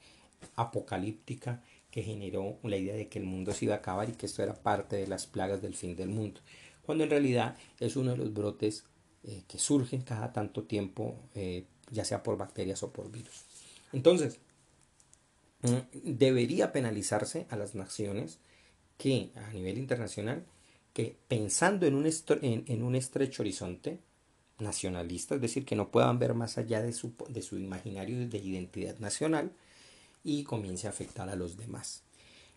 apocalíptica que generó la idea de que el mundo se iba a acabar y que esto era parte de las plagas del fin del mundo cuando en realidad es uno de los brotes eh, que surgen cada tanto tiempo eh, ya sea por bacterias o por virus. Entonces mm, debería penalizarse a las naciones que a nivel internacional que pensando en un, en, un estrecho horizonte nacionalista, es decir, que no puedan ver más allá de su, de su imaginario de identidad nacional y comience a afectar a los demás.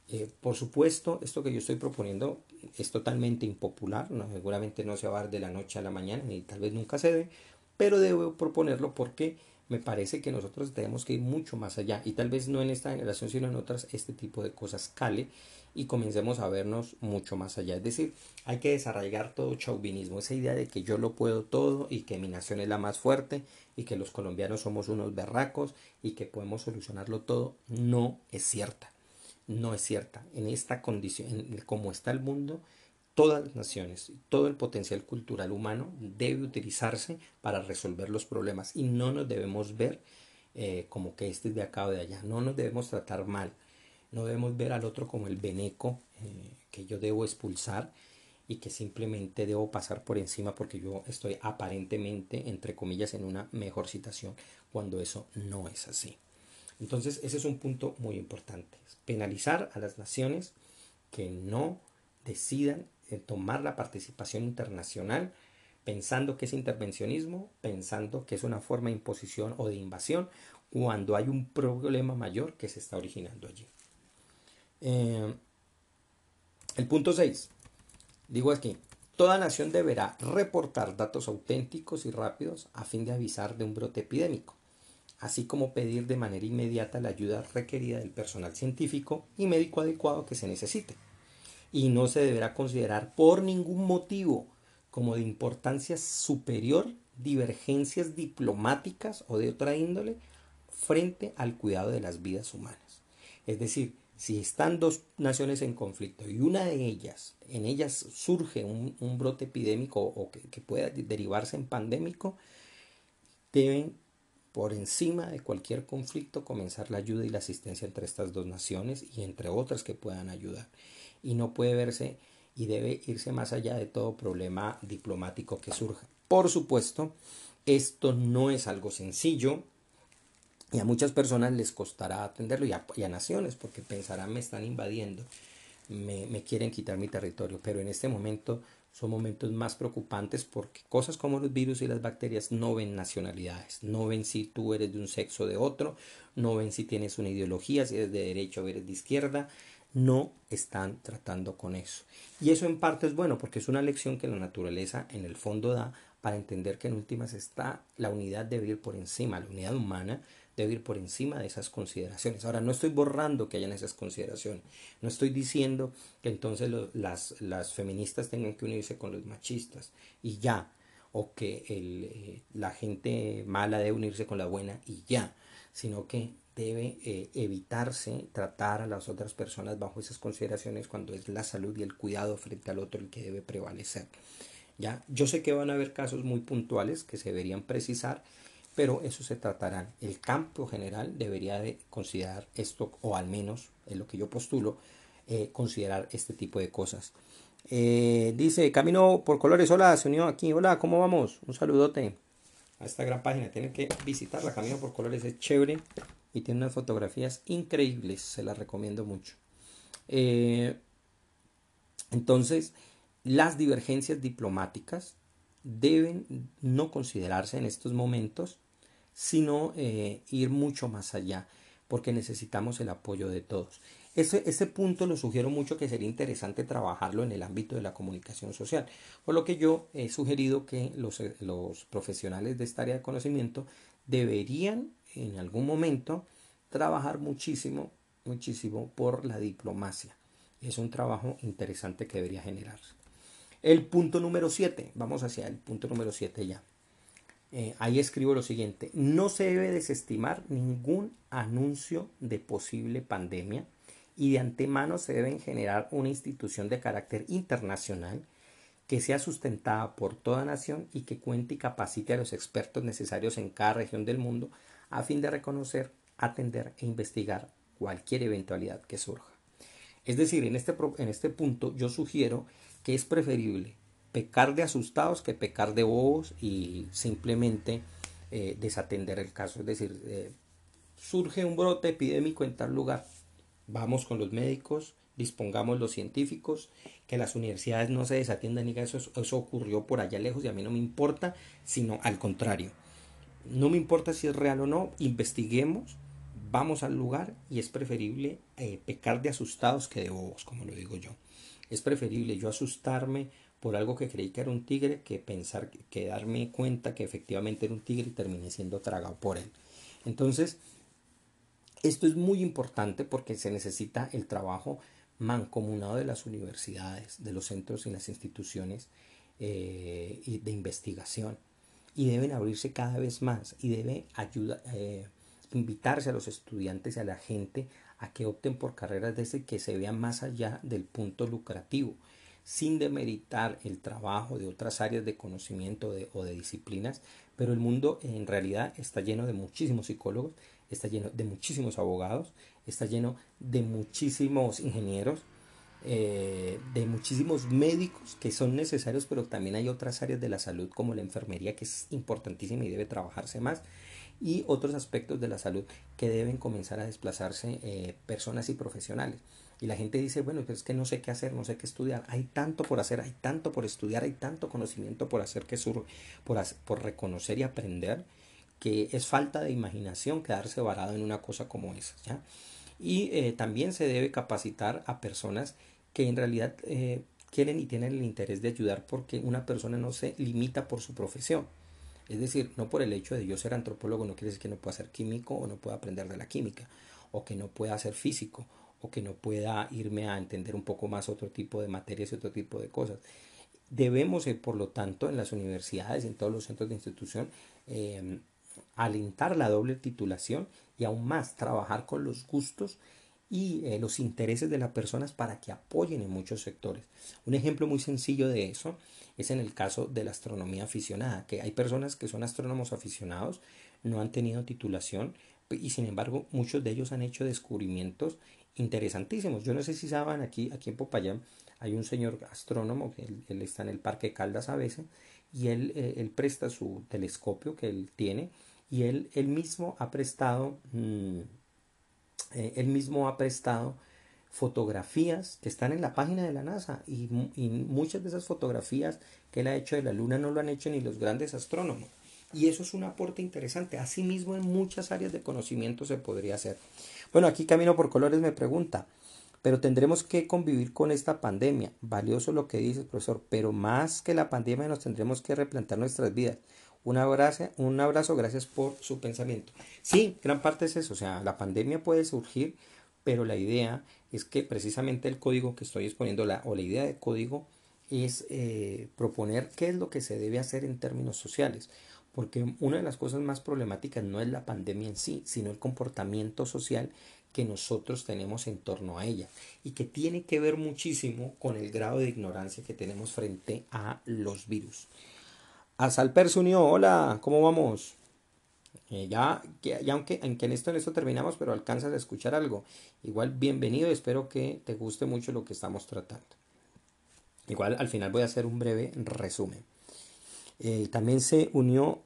Eh, por supuesto, esto que yo estoy proponiendo es totalmente impopular, seguramente no se va a dar de la noche a la mañana, ni tal vez nunca se pero debo proponerlo porque me parece que nosotros tenemos que ir mucho más allá y tal vez no en esta generación sino en otras este tipo de cosas cale y comencemos a vernos mucho más allá. Es decir, hay que desarraigar todo chauvinismo, esa idea de que yo lo puedo todo y que mi nación es la más fuerte y que los colombianos somos unos berracos y que podemos solucionarlo todo, no es cierta. No es cierta. En esta condición, en como está el mundo, todas las naciones, todo el potencial cultural humano debe utilizarse para resolver los problemas y no nos debemos ver eh, como que este es de acá o de allá, no nos debemos tratar mal, no debemos ver al otro como el beneco eh, que yo debo expulsar y que simplemente debo pasar por encima porque yo estoy aparentemente, entre comillas, en una mejor situación cuando eso no es así. Entonces, ese es un punto muy importante. Penalizar a las naciones que no decidan tomar la participación internacional pensando que es intervencionismo, pensando que es una forma de imposición o de invasión, cuando hay un problema mayor que se está originando allí. Eh, el punto 6. Digo aquí, toda nación deberá reportar datos auténticos y rápidos a fin de avisar de un brote epidémico, así como pedir de manera inmediata la ayuda requerida del personal científico y médico adecuado que se necesite. Y no se deberá considerar por ningún motivo como de importancia superior divergencias diplomáticas o de otra índole frente al cuidado de las vidas humanas. Es decir, si están dos naciones en conflicto y una de ellas, en ellas surge un, brote epidémico o que, pueda derivarse en pandémico, deben por encima de cualquier conflicto comenzar la ayuda y la asistencia entre estas dos naciones y entre otras que puedan ayudar. Y no puede verse y debe irse más allá de todo problema diplomático que surja. Por supuesto, esto no es algo sencillo, y a muchas personas les costará atenderlo y a, naciones porque pensarán me están invadiendo, me, me, quieren quitar mi territorio. Pero en este momento son momentos más preocupantes porque cosas como los virus y las bacterias no ven nacionalidades, no ven si tú eres de un sexo o de otro, no ven si tienes una ideología, si eres de derecha o eres de izquierda, no están tratando con eso. Y eso en parte es bueno porque es una lección que la naturaleza en el fondo da para entender que en últimas está la unidad de vivir por encima, la unidad humana debe ir por encima de esas consideraciones. Ahora, no estoy borrando que hayan esas consideraciones, no estoy diciendo que entonces las, las, feministas tengan que unirse con los machistas y ya, o que el, eh, la gente mala debe unirse con la buena y ya, sino que debe eh, evitarse tratar a las otras personas bajo esas consideraciones cuando es la salud y el cuidado frente al otro el que debe prevalecer. Ya, yo sé que van a haber casos muy puntuales que se deberían precisar, pero eso se tratará. El campo general debería de considerar esto, o al menos es lo que yo postulo, eh, considerar este tipo de cosas. Eh, dice Camino por Colores, hola, se unió aquí, hola, ¿cómo vamos? Un saludote a esta gran página, tienen que visitarla, Camino por Colores es chévere y tiene unas fotografías increíbles, se las recomiendo mucho. Eh, entonces, las divergencias diplomáticas deben no considerarse en estos momentos sino eh, ir mucho más allá, porque necesitamos el apoyo de todos. Ese, ese, punto lo sugiero mucho que sería interesante trabajarlo en el ámbito de la comunicación social, por lo que yo he sugerido que los, eh, los profesionales de esta área de conocimiento deberían en algún momento trabajar muchísimo, muchísimo por la diplomacia. Es un trabajo interesante que debería generarse. El punto número 7, vamos hacia el punto número 7 ya. Eh, ahí escribo lo siguiente, no se debe desestimar ningún anuncio de posible pandemia y de antemano se debe generar una institución de carácter internacional que sea sustentada por toda nación y que cuente y capacite a los expertos necesarios en cada región del mundo a fin de reconocer, atender e investigar cualquier eventualidad que surja. Es decir, en este, en este punto yo sugiero que es preferible pecar de asustados que pecar de bobos y simplemente eh, desatender el caso. Es decir, eh, surge un brote epidémico en tal lugar, vamos con los médicos dispongamos los científicos, que las universidades no se desatiendan que eso, eso ocurrió por allá lejos y a mí no me importa, sino al contrario. No me importa si es real o no, investiguemos, vamos al lugar y es preferible eh, pecar de asustados que de bobos, como lo digo yo. Es preferible yo asustarme por algo que creí que era un tigre que pensar, que darme cuenta que efectivamente era un tigre y terminé siendo tragado por él. Entonces, esto es muy importante porque se necesita el trabajo mancomunado de las universidades, de los centros y las instituciones eh, de investigación. Y deben abrirse cada vez más y debe ayudar, eh, invitarse a los estudiantes y a la gente a que opten por carreras desde que se vean más allá del punto lucrativo sin demeritar el trabajo de otras áreas de conocimiento o de disciplinas, pero el mundo en realidad está lleno de muchísimos psicólogos, está lleno de muchísimos abogados, está lleno de muchísimos ingenieros, eh, de muchísimos médicos que son necesarios, pero también hay otras áreas de la salud como la enfermería que es importantísima y debe trabajarse más y otros aspectos de la salud que deben comenzar a desplazarse eh, personas y profesionales. Y la gente dice, bueno, pues es que no sé qué hacer, no sé qué estudiar. Hay tanto por hacer, hay tanto por estudiar, hay tanto conocimiento por hacer que sur, por, por reconocer y aprender, que es falta de imaginación quedarse varado en una cosa como esa. Y eh, también se debe capacitar a personas que en realidad eh, quieren y tienen el interés de ayudar porque una persona no se limita por su profesión. Es decir, no por el hecho de yo ser antropólogo no quiere decir que no pueda ser químico o no pueda aprender de la química o que no pueda ser físico o que no pueda irme a entender un poco más otro tipo de materias y otro tipo de cosas. Debemos, eh, por lo tanto, en las universidades y en todos los centros de institución, em, alentar la doble titulación y aún más trabajar con los gustos y eh, los intereses de las personas para que apoyen en muchos sectores. Un ejemplo muy sencillo de eso es en el caso de la astronomía aficionada, que hay personas que son astrónomos aficionados, no han tenido titulación y sin embargo muchos de ellos han hecho descubrimientos interesantísimos. Yo no sé si saben, aquí, aquí en Popayán hay un señor astrónomo, que él, está en el Parque Caldas a veces, y él, eh, él, presta su telescopio que él tiene, y él, él mismo ha prestado, mm, eh, él mismo ha prestado fotografías que están en la página de la NASA, y, y muchas de esas fotografías que él ha hecho de la Luna no lo han hecho ni los grandes astrónomos. Y eso es un aporte interesante. Asimismo, en muchas áreas de conocimiento se podría hacer. Bueno, aquí Camino por Colores me pregunta, pero tendremos que convivir con esta pandemia. Valioso lo que dices, profesor, pero más que la pandemia nos tendremos que replantar nuestras vidas. Un abrazo, un abrazo, gracias por su pensamiento. Sí, gran parte es eso, o sea, la pandemia puede surgir, pero la idea es que precisamente el código que estoy exponiendo, la, o la idea de código, es eh, proponer qué es lo que se debe hacer en términos sociales porque una de las cosas más problemáticas no es la pandemia en sí, sino el comportamiento social que nosotros tenemos en torno a ella y que tiene que ver muchísimo con el grado de ignorancia que tenemos frente a los virus. Salper se unió, hola, ¿cómo vamos? Eh, ya, ya, aunque, aunque en esto, en esto terminamos, pero alcanzas a escuchar algo. Igual, bienvenido, espero que te guste mucho lo que estamos tratando. Igual al final voy a hacer un breve resumen. Eh, también se unió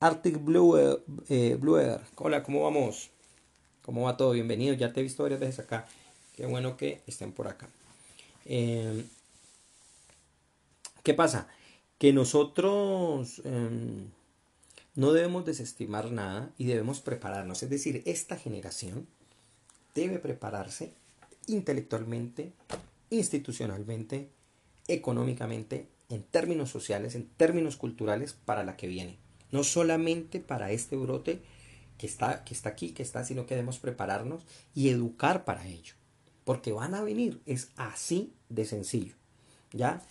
Arctic Blue, eh, Hola, ¿cómo vamos? ¿Cómo va todo? Bienvenido. Ya te he visto varias veces acá. Qué bueno que estén por acá. Eh, ¿Qué pasa? Que nosotros em, no debemos desestimar nada y debemos prepararnos. Es decir, esta generación debe prepararse intelectualmente, institucionalmente, económicamente en términos sociales, en términos culturales para la que viene. No solamente para este brote que está, que está aquí, que está, sino que debemos prepararnos y educar para ello. Porque van a venir, es así de sencillo. ¿Ya?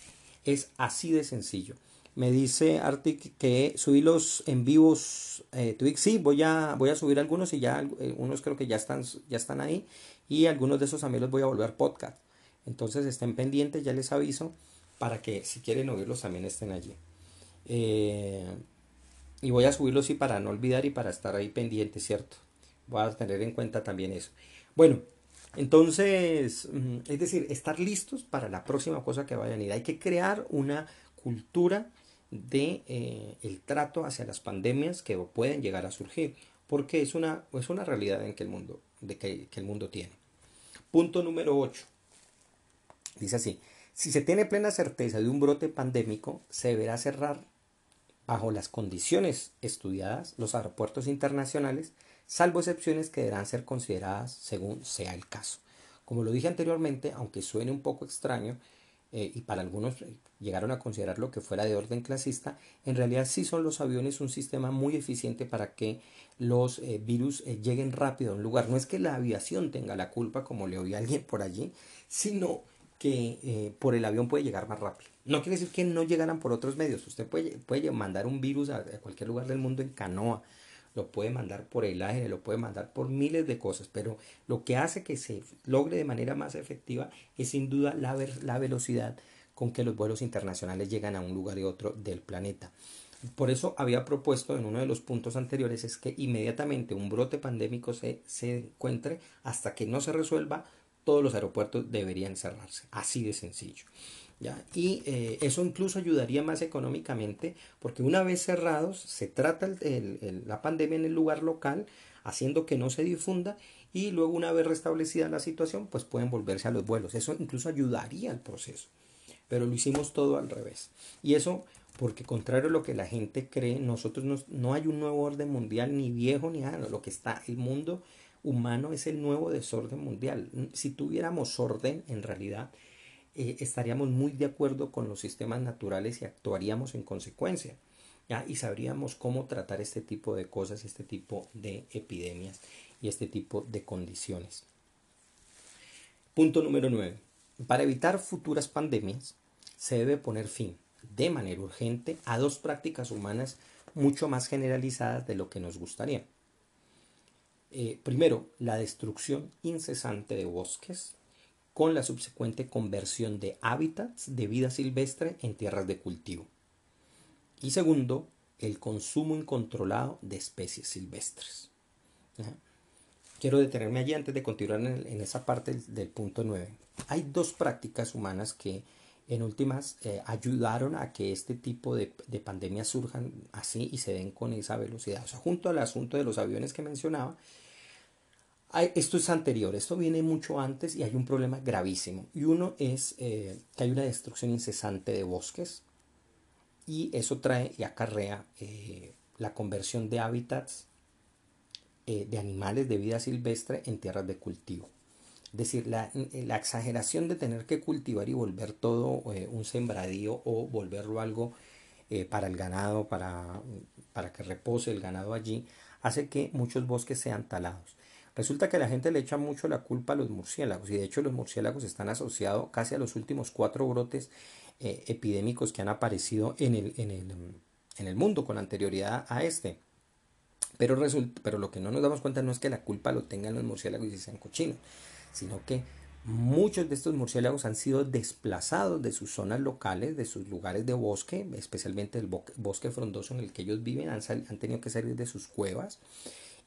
Es así de sencillo. Me dice Artic que subí los en vivos eh, Twix. Sí, voy a, voy a subir algunos y ya eh, unos creo que ya están, ya están ahí. Y algunos de esos también los voy a volver podcast. Entonces estén pendientes, ya les aviso para que si quieren oírlos también estén allí. Eh, y voy a subirlos y para no olvidar y para estar ahí pendiente, ¿cierto? Voy a tener en cuenta también eso. Bueno, entonces, mm, es decir, estar listos para la próxima cosa que vaya a venir. Hay que crear una cultura de eh, el trato hacia las pandemias que pueden llegar a surgir, porque es una, es una realidad en que el mundo, de que, que el mundo tiene. Punto número 8 Dice así, si se tiene plena certeza de un brote pandémico, se deberá cerrar bajo las condiciones estudiadas los aeropuertos internacionales, salvo excepciones que deberán ser consideradas según sea el caso. Como lo dije anteriormente, aunque suene un poco extraño, eh, y para algunos eh, llegaron a considerarlo que fuera de orden clasista, en realidad sí son los aviones un sistema muy eficiente para que los eh, virus lleguen rápido a un lugar. No es que la aviación tenga la culpa, como le oí a alguien por allí, sino que por el avión puede llegar más rápido. No quiere decir que no llegaran por otros medios. Usted puede, puede mandar un virus a cualquier lugar del mundo en canoa, lo puede mandar por el aire, lo puede mandar por miles de cosas, pero lo que hace que se logre de manera más efectiva es sin duda la, la velocidad con que los vuelos internacionales llegan a un lugar y otro del planeta. Por eso había propuesto en uno de los puntos anteriores es que inmediatamente un brote pandémico se, se encuentre hasta que no se resuelva, todos los aeropuertos deberían cerrarse. Así de sencillo. Y eh, eso incluso ayudaría más económicamente porque una vez cerrados se trata la pandemia en el lugar local haciendo que no se difunda y luego una vez restablecida la situación pues pueden volverse a los vuelos. Eso incluso ayudaría al proceso. Pero lo hicimos todo al revés. Y eso porque contrario a lo que la gente cree, nosotros no, no hay un nuevo orden mundial ni viejo ni nada. Lo que está, el mundo humano es el nuevo desorden mundial. Si tuviéramos orden en realidad eh, estaríamos muy de acuerdo con los sistemas naturales y actuaríamos en consecuencia. ¿ya? Y sabríamos cómo tratar este tipo de cosas, este tipo de epidemias y este tipo de condiciones. Punto número 9. Para evitar futuras pandemias, se debe poner fin de manera urgente a dos prácticas humanas mucho más generalizadas de lo que nos gustaría. Eh, primero, la destrucción incesante de bosques, con la subsecuente conversión de hábitats de vida silvestre en tierras de cultivo. Y segundo, el consumo incontrolado de especies silvestres. Quiero detenerme allí antes de continuar en, esa parte del, punto 9. Hay dos prácticas humanas que en últimas eh, ayudaron a que este tipo de, de, pandemias surjan así y se den con esa velocidad. O sea, junto al asunto de los aviones que mencionaba, esto es anterior, esto viene mucho antes y hay un problema gravísimo. Y uno es eh, que hay una destrucción incesante de bosques y eso trae y acarrea eh, la conversión de hábitats eh, de animales de vida silvestre en tierras de cultivo. Es decir, la, la exageración de tener que cultivar y volver todo un sembradío o volverlo algo para el ganado, para, para que repose el ganado allí, hace que muchos bosques sean talados. Resulta que la gente le echa mucho la culpa a los murciélagos y de hecho los murciélagos están asociados casi a los últimos cuatro brotes eh, epidémicos que han aparecido en el, en, el, en el, mundo con anterioridad a este. Pero, pero lo que no nos damos cuenta no es que la culpa lo tengan los murciélagos y sean cochinos, sino que muchos de estos murciélagos han sido desplazados de sus zonas locales, de sus lugares de bosque, especialmente el bosque frondoso en el que ellos viven, han, han tenido que salir de sus cuevas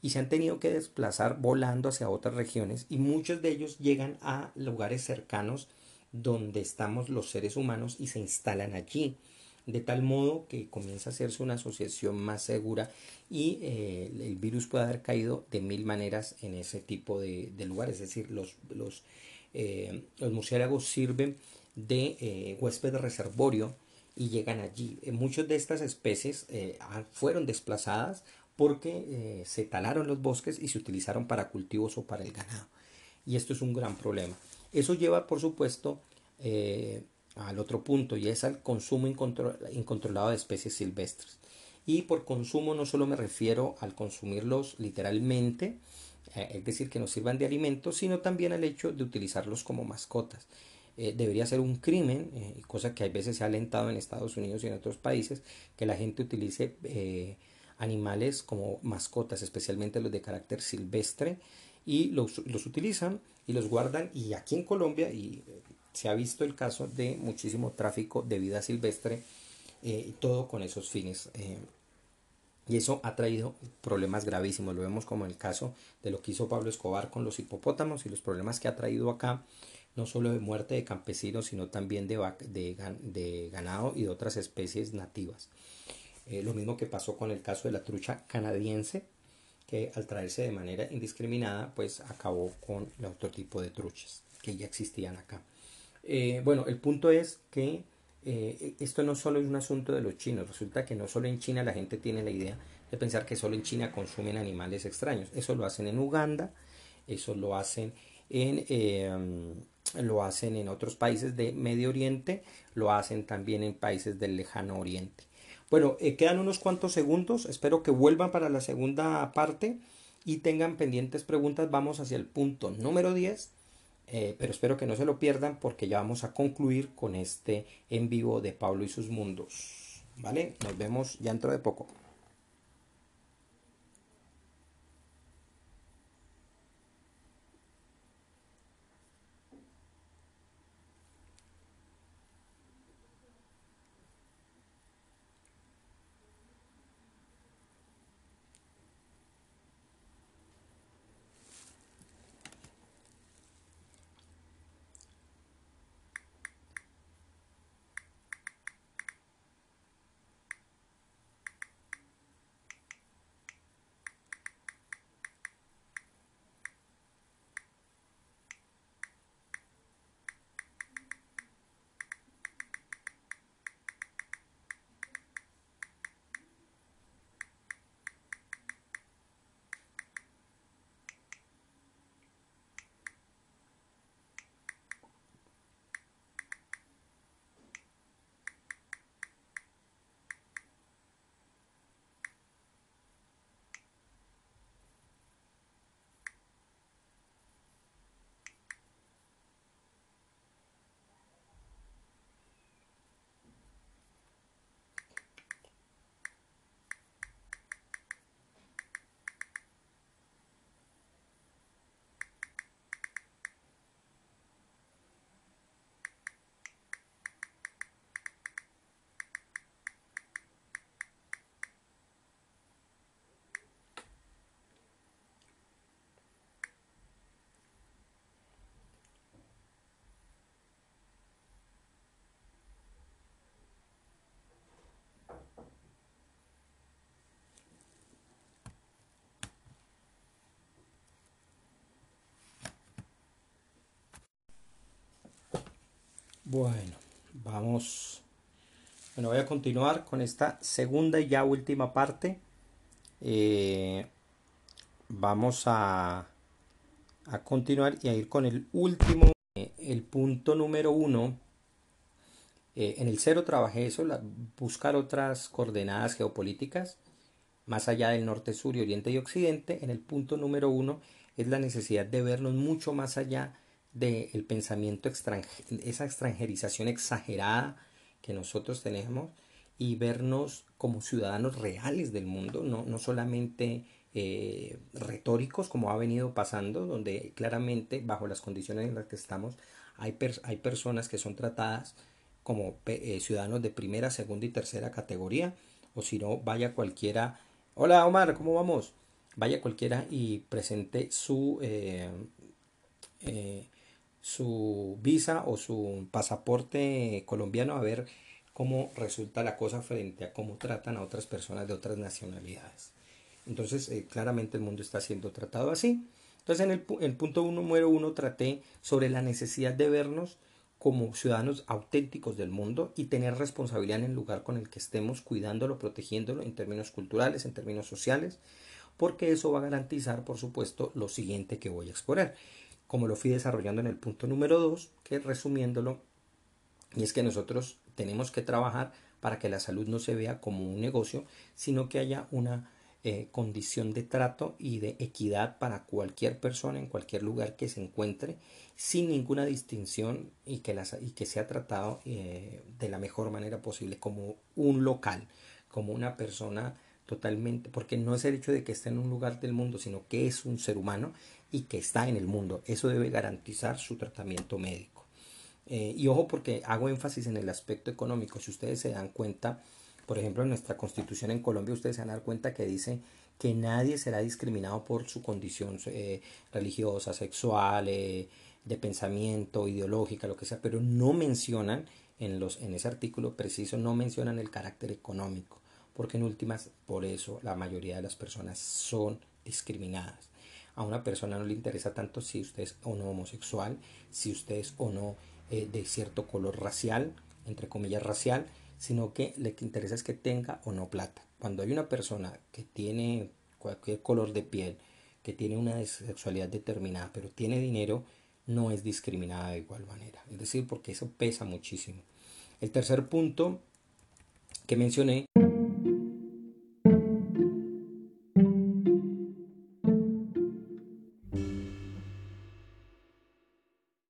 y se han tenido que desplazar volando hacia otras regiones y muchos de ellos llegan a lugares cercanos donde estamos los seres humanos y se instalan allí de tal modo que comienza a hacerse una asociación más segura y eh, el virus puede haber caído de mil maneras en ese tipo de, lugares. Es decir, los, eh, los murciélagos sirven de eh, huésped reservorio y llegan allí. muchas de estas especies fueron desplazadas porque eh, se talaron los bosques y se utilizaron para cultivos o para el ganado. Y esto es un gran problema. Eso lleva, por supuesto, eh, al otro punto y es al consumo incontrolado de especies silvestres. Y por consumo no solo me refiero al consumirlos literalmente, eh, es decir, que nos sirvan de alimento, sino también al hecho de utilizarlos como mascotas. debería ser un crimen, cosa que a veces se ha alentado en Estados Unidos y en otros países, que la gente utilice animales como mascotas, especialmente los de carácter silvestre, y los, utilizan y los guardan. Y aquí en Colombia y eh, se ha visto el caso de muchísimo tráfico de vida silvestre, eh, todo con esos fines. Eh, y eso ha traído problemas gravísimos. Lo vemos como en el caso de lo que hizo Pablo Escobar con los hipopótamos y los problemas que ha traído acá, no solo de muerte de campesinos, sino también de, de, de ganado y de otras especies nativas. Eh, lo mismo que pasó con el caso de la trucha canadiense, que al traerse de manera indiscriminada, pues acabó con el otro tipo de truchas que ya existían acá. Eh, bueno, el punto es que eh, esto no solo es un asunto de los chinos, resulta que no solo en China la gente tiene la idea de pensar que solo en China consumen animales extraños, eso lo hacen en Uganda, eso lo hacen en, lo hacen en otros países de Medio Oriente, lo hacen también en países del lejano Oriente. Bueno, eh, quedan unos cuantos segundos, espero que vuelvan para la segunda parte y tengan pendientes preguntas, vamos hacia el punto número 10 eh, pero espero que no se lo pierdan porque ya vamos a concluir con este en vivo de Pablo y sus mundos. ¿Vale? Nos vemos ya dentro de poco. Bueno, vamos. Bueno, voy a continuar con esta segunda y ya última parte. Eh, vamos a, a continuar y a ir con el último, eh, el punto número uno. Eh, en el cero trabajé eso, buscar otras coordenadas geopolíticas más allá del norte, sur y oriente y occidente. En el punto número uno es la necesidad de vernos mucho más allá del pensamiento extranjero, esa extranjerización exagerada que nosotros tenemos y vernos como ciudadanos reales del mundo, no, no solamente eh, retóricos como ha venido pasando, donde claramente bajo las condiciones en las que estamos hay, hay personas que son tratadas como eh, ciudadanos de primera, segunda y tercera categoría, o si no, vaya cualquiera, hola Omar, ¿cómo vamos? Vaya cualquiera y presente su eh, su visa o su pasaporte colombiano a ver cómo resulta la cosa frente a cómo tratan a otras personas de otras nacionalidades. Entonces, eh, claramente el mundo está siendo tratado así. Entonces, en el, punto número uno traté sobre la necesidad de vernos como ciudadanos auténticos del mundo y tener responsabilidad en el lugar con el que estemos, cuidándolo, protegiéndolo en términos culturales, en términos sociales, porque eso va a garantizar, por supuesto, lo siguiente que voy a exponer como lo fui desarrollando en el punto número 2, que resumiéndolo, y es que nosotros tenemos que trabajar para que la salud no se vea como un negocio, sino que haya una eh, condición de trato y de equidad para cualquier persona en cualquier lugar que se encuentre, sin ninguna distinción y que, las, y que sea tratado eh, de la mejor manera posible, como un local, como una persona totalmente, porque no es el hecho de que esté en un lugar del mundo, sino que es un ser humano y que está en el mundo. Eso debe garantizar su tratamiento médico. Eh, y ojo porque hago énfasis en el aspecto económico. Si ustedes se dan cuenta, por ejemplo, en nuestra constitución en Colombia, ustedes se van a dar cuenta que dice que nadie será discriminado por su condición eh, religiosa, sexual, eh, de pensamiento, ideológica, lo que sea, pero no mencionan en, los, en ese artículo preciso, no mencionan el carácter económico, porque en últimas, por eso la mayoría de las personas son discriminadas a una persona no le interesa tanto si usted es o no homosexual, si usted es o no eh, de cierto color racial, entre comillas racial, sino que le que interesa es que tenga o no plata. Cuando hay una persona que tiene cualquier color de piel, que tiene una sexualidad determinada, pero tiene dinero, no es discriminada de igual manera. Es decir, porque eso pesa muchísimo. El tercer punto que mencioné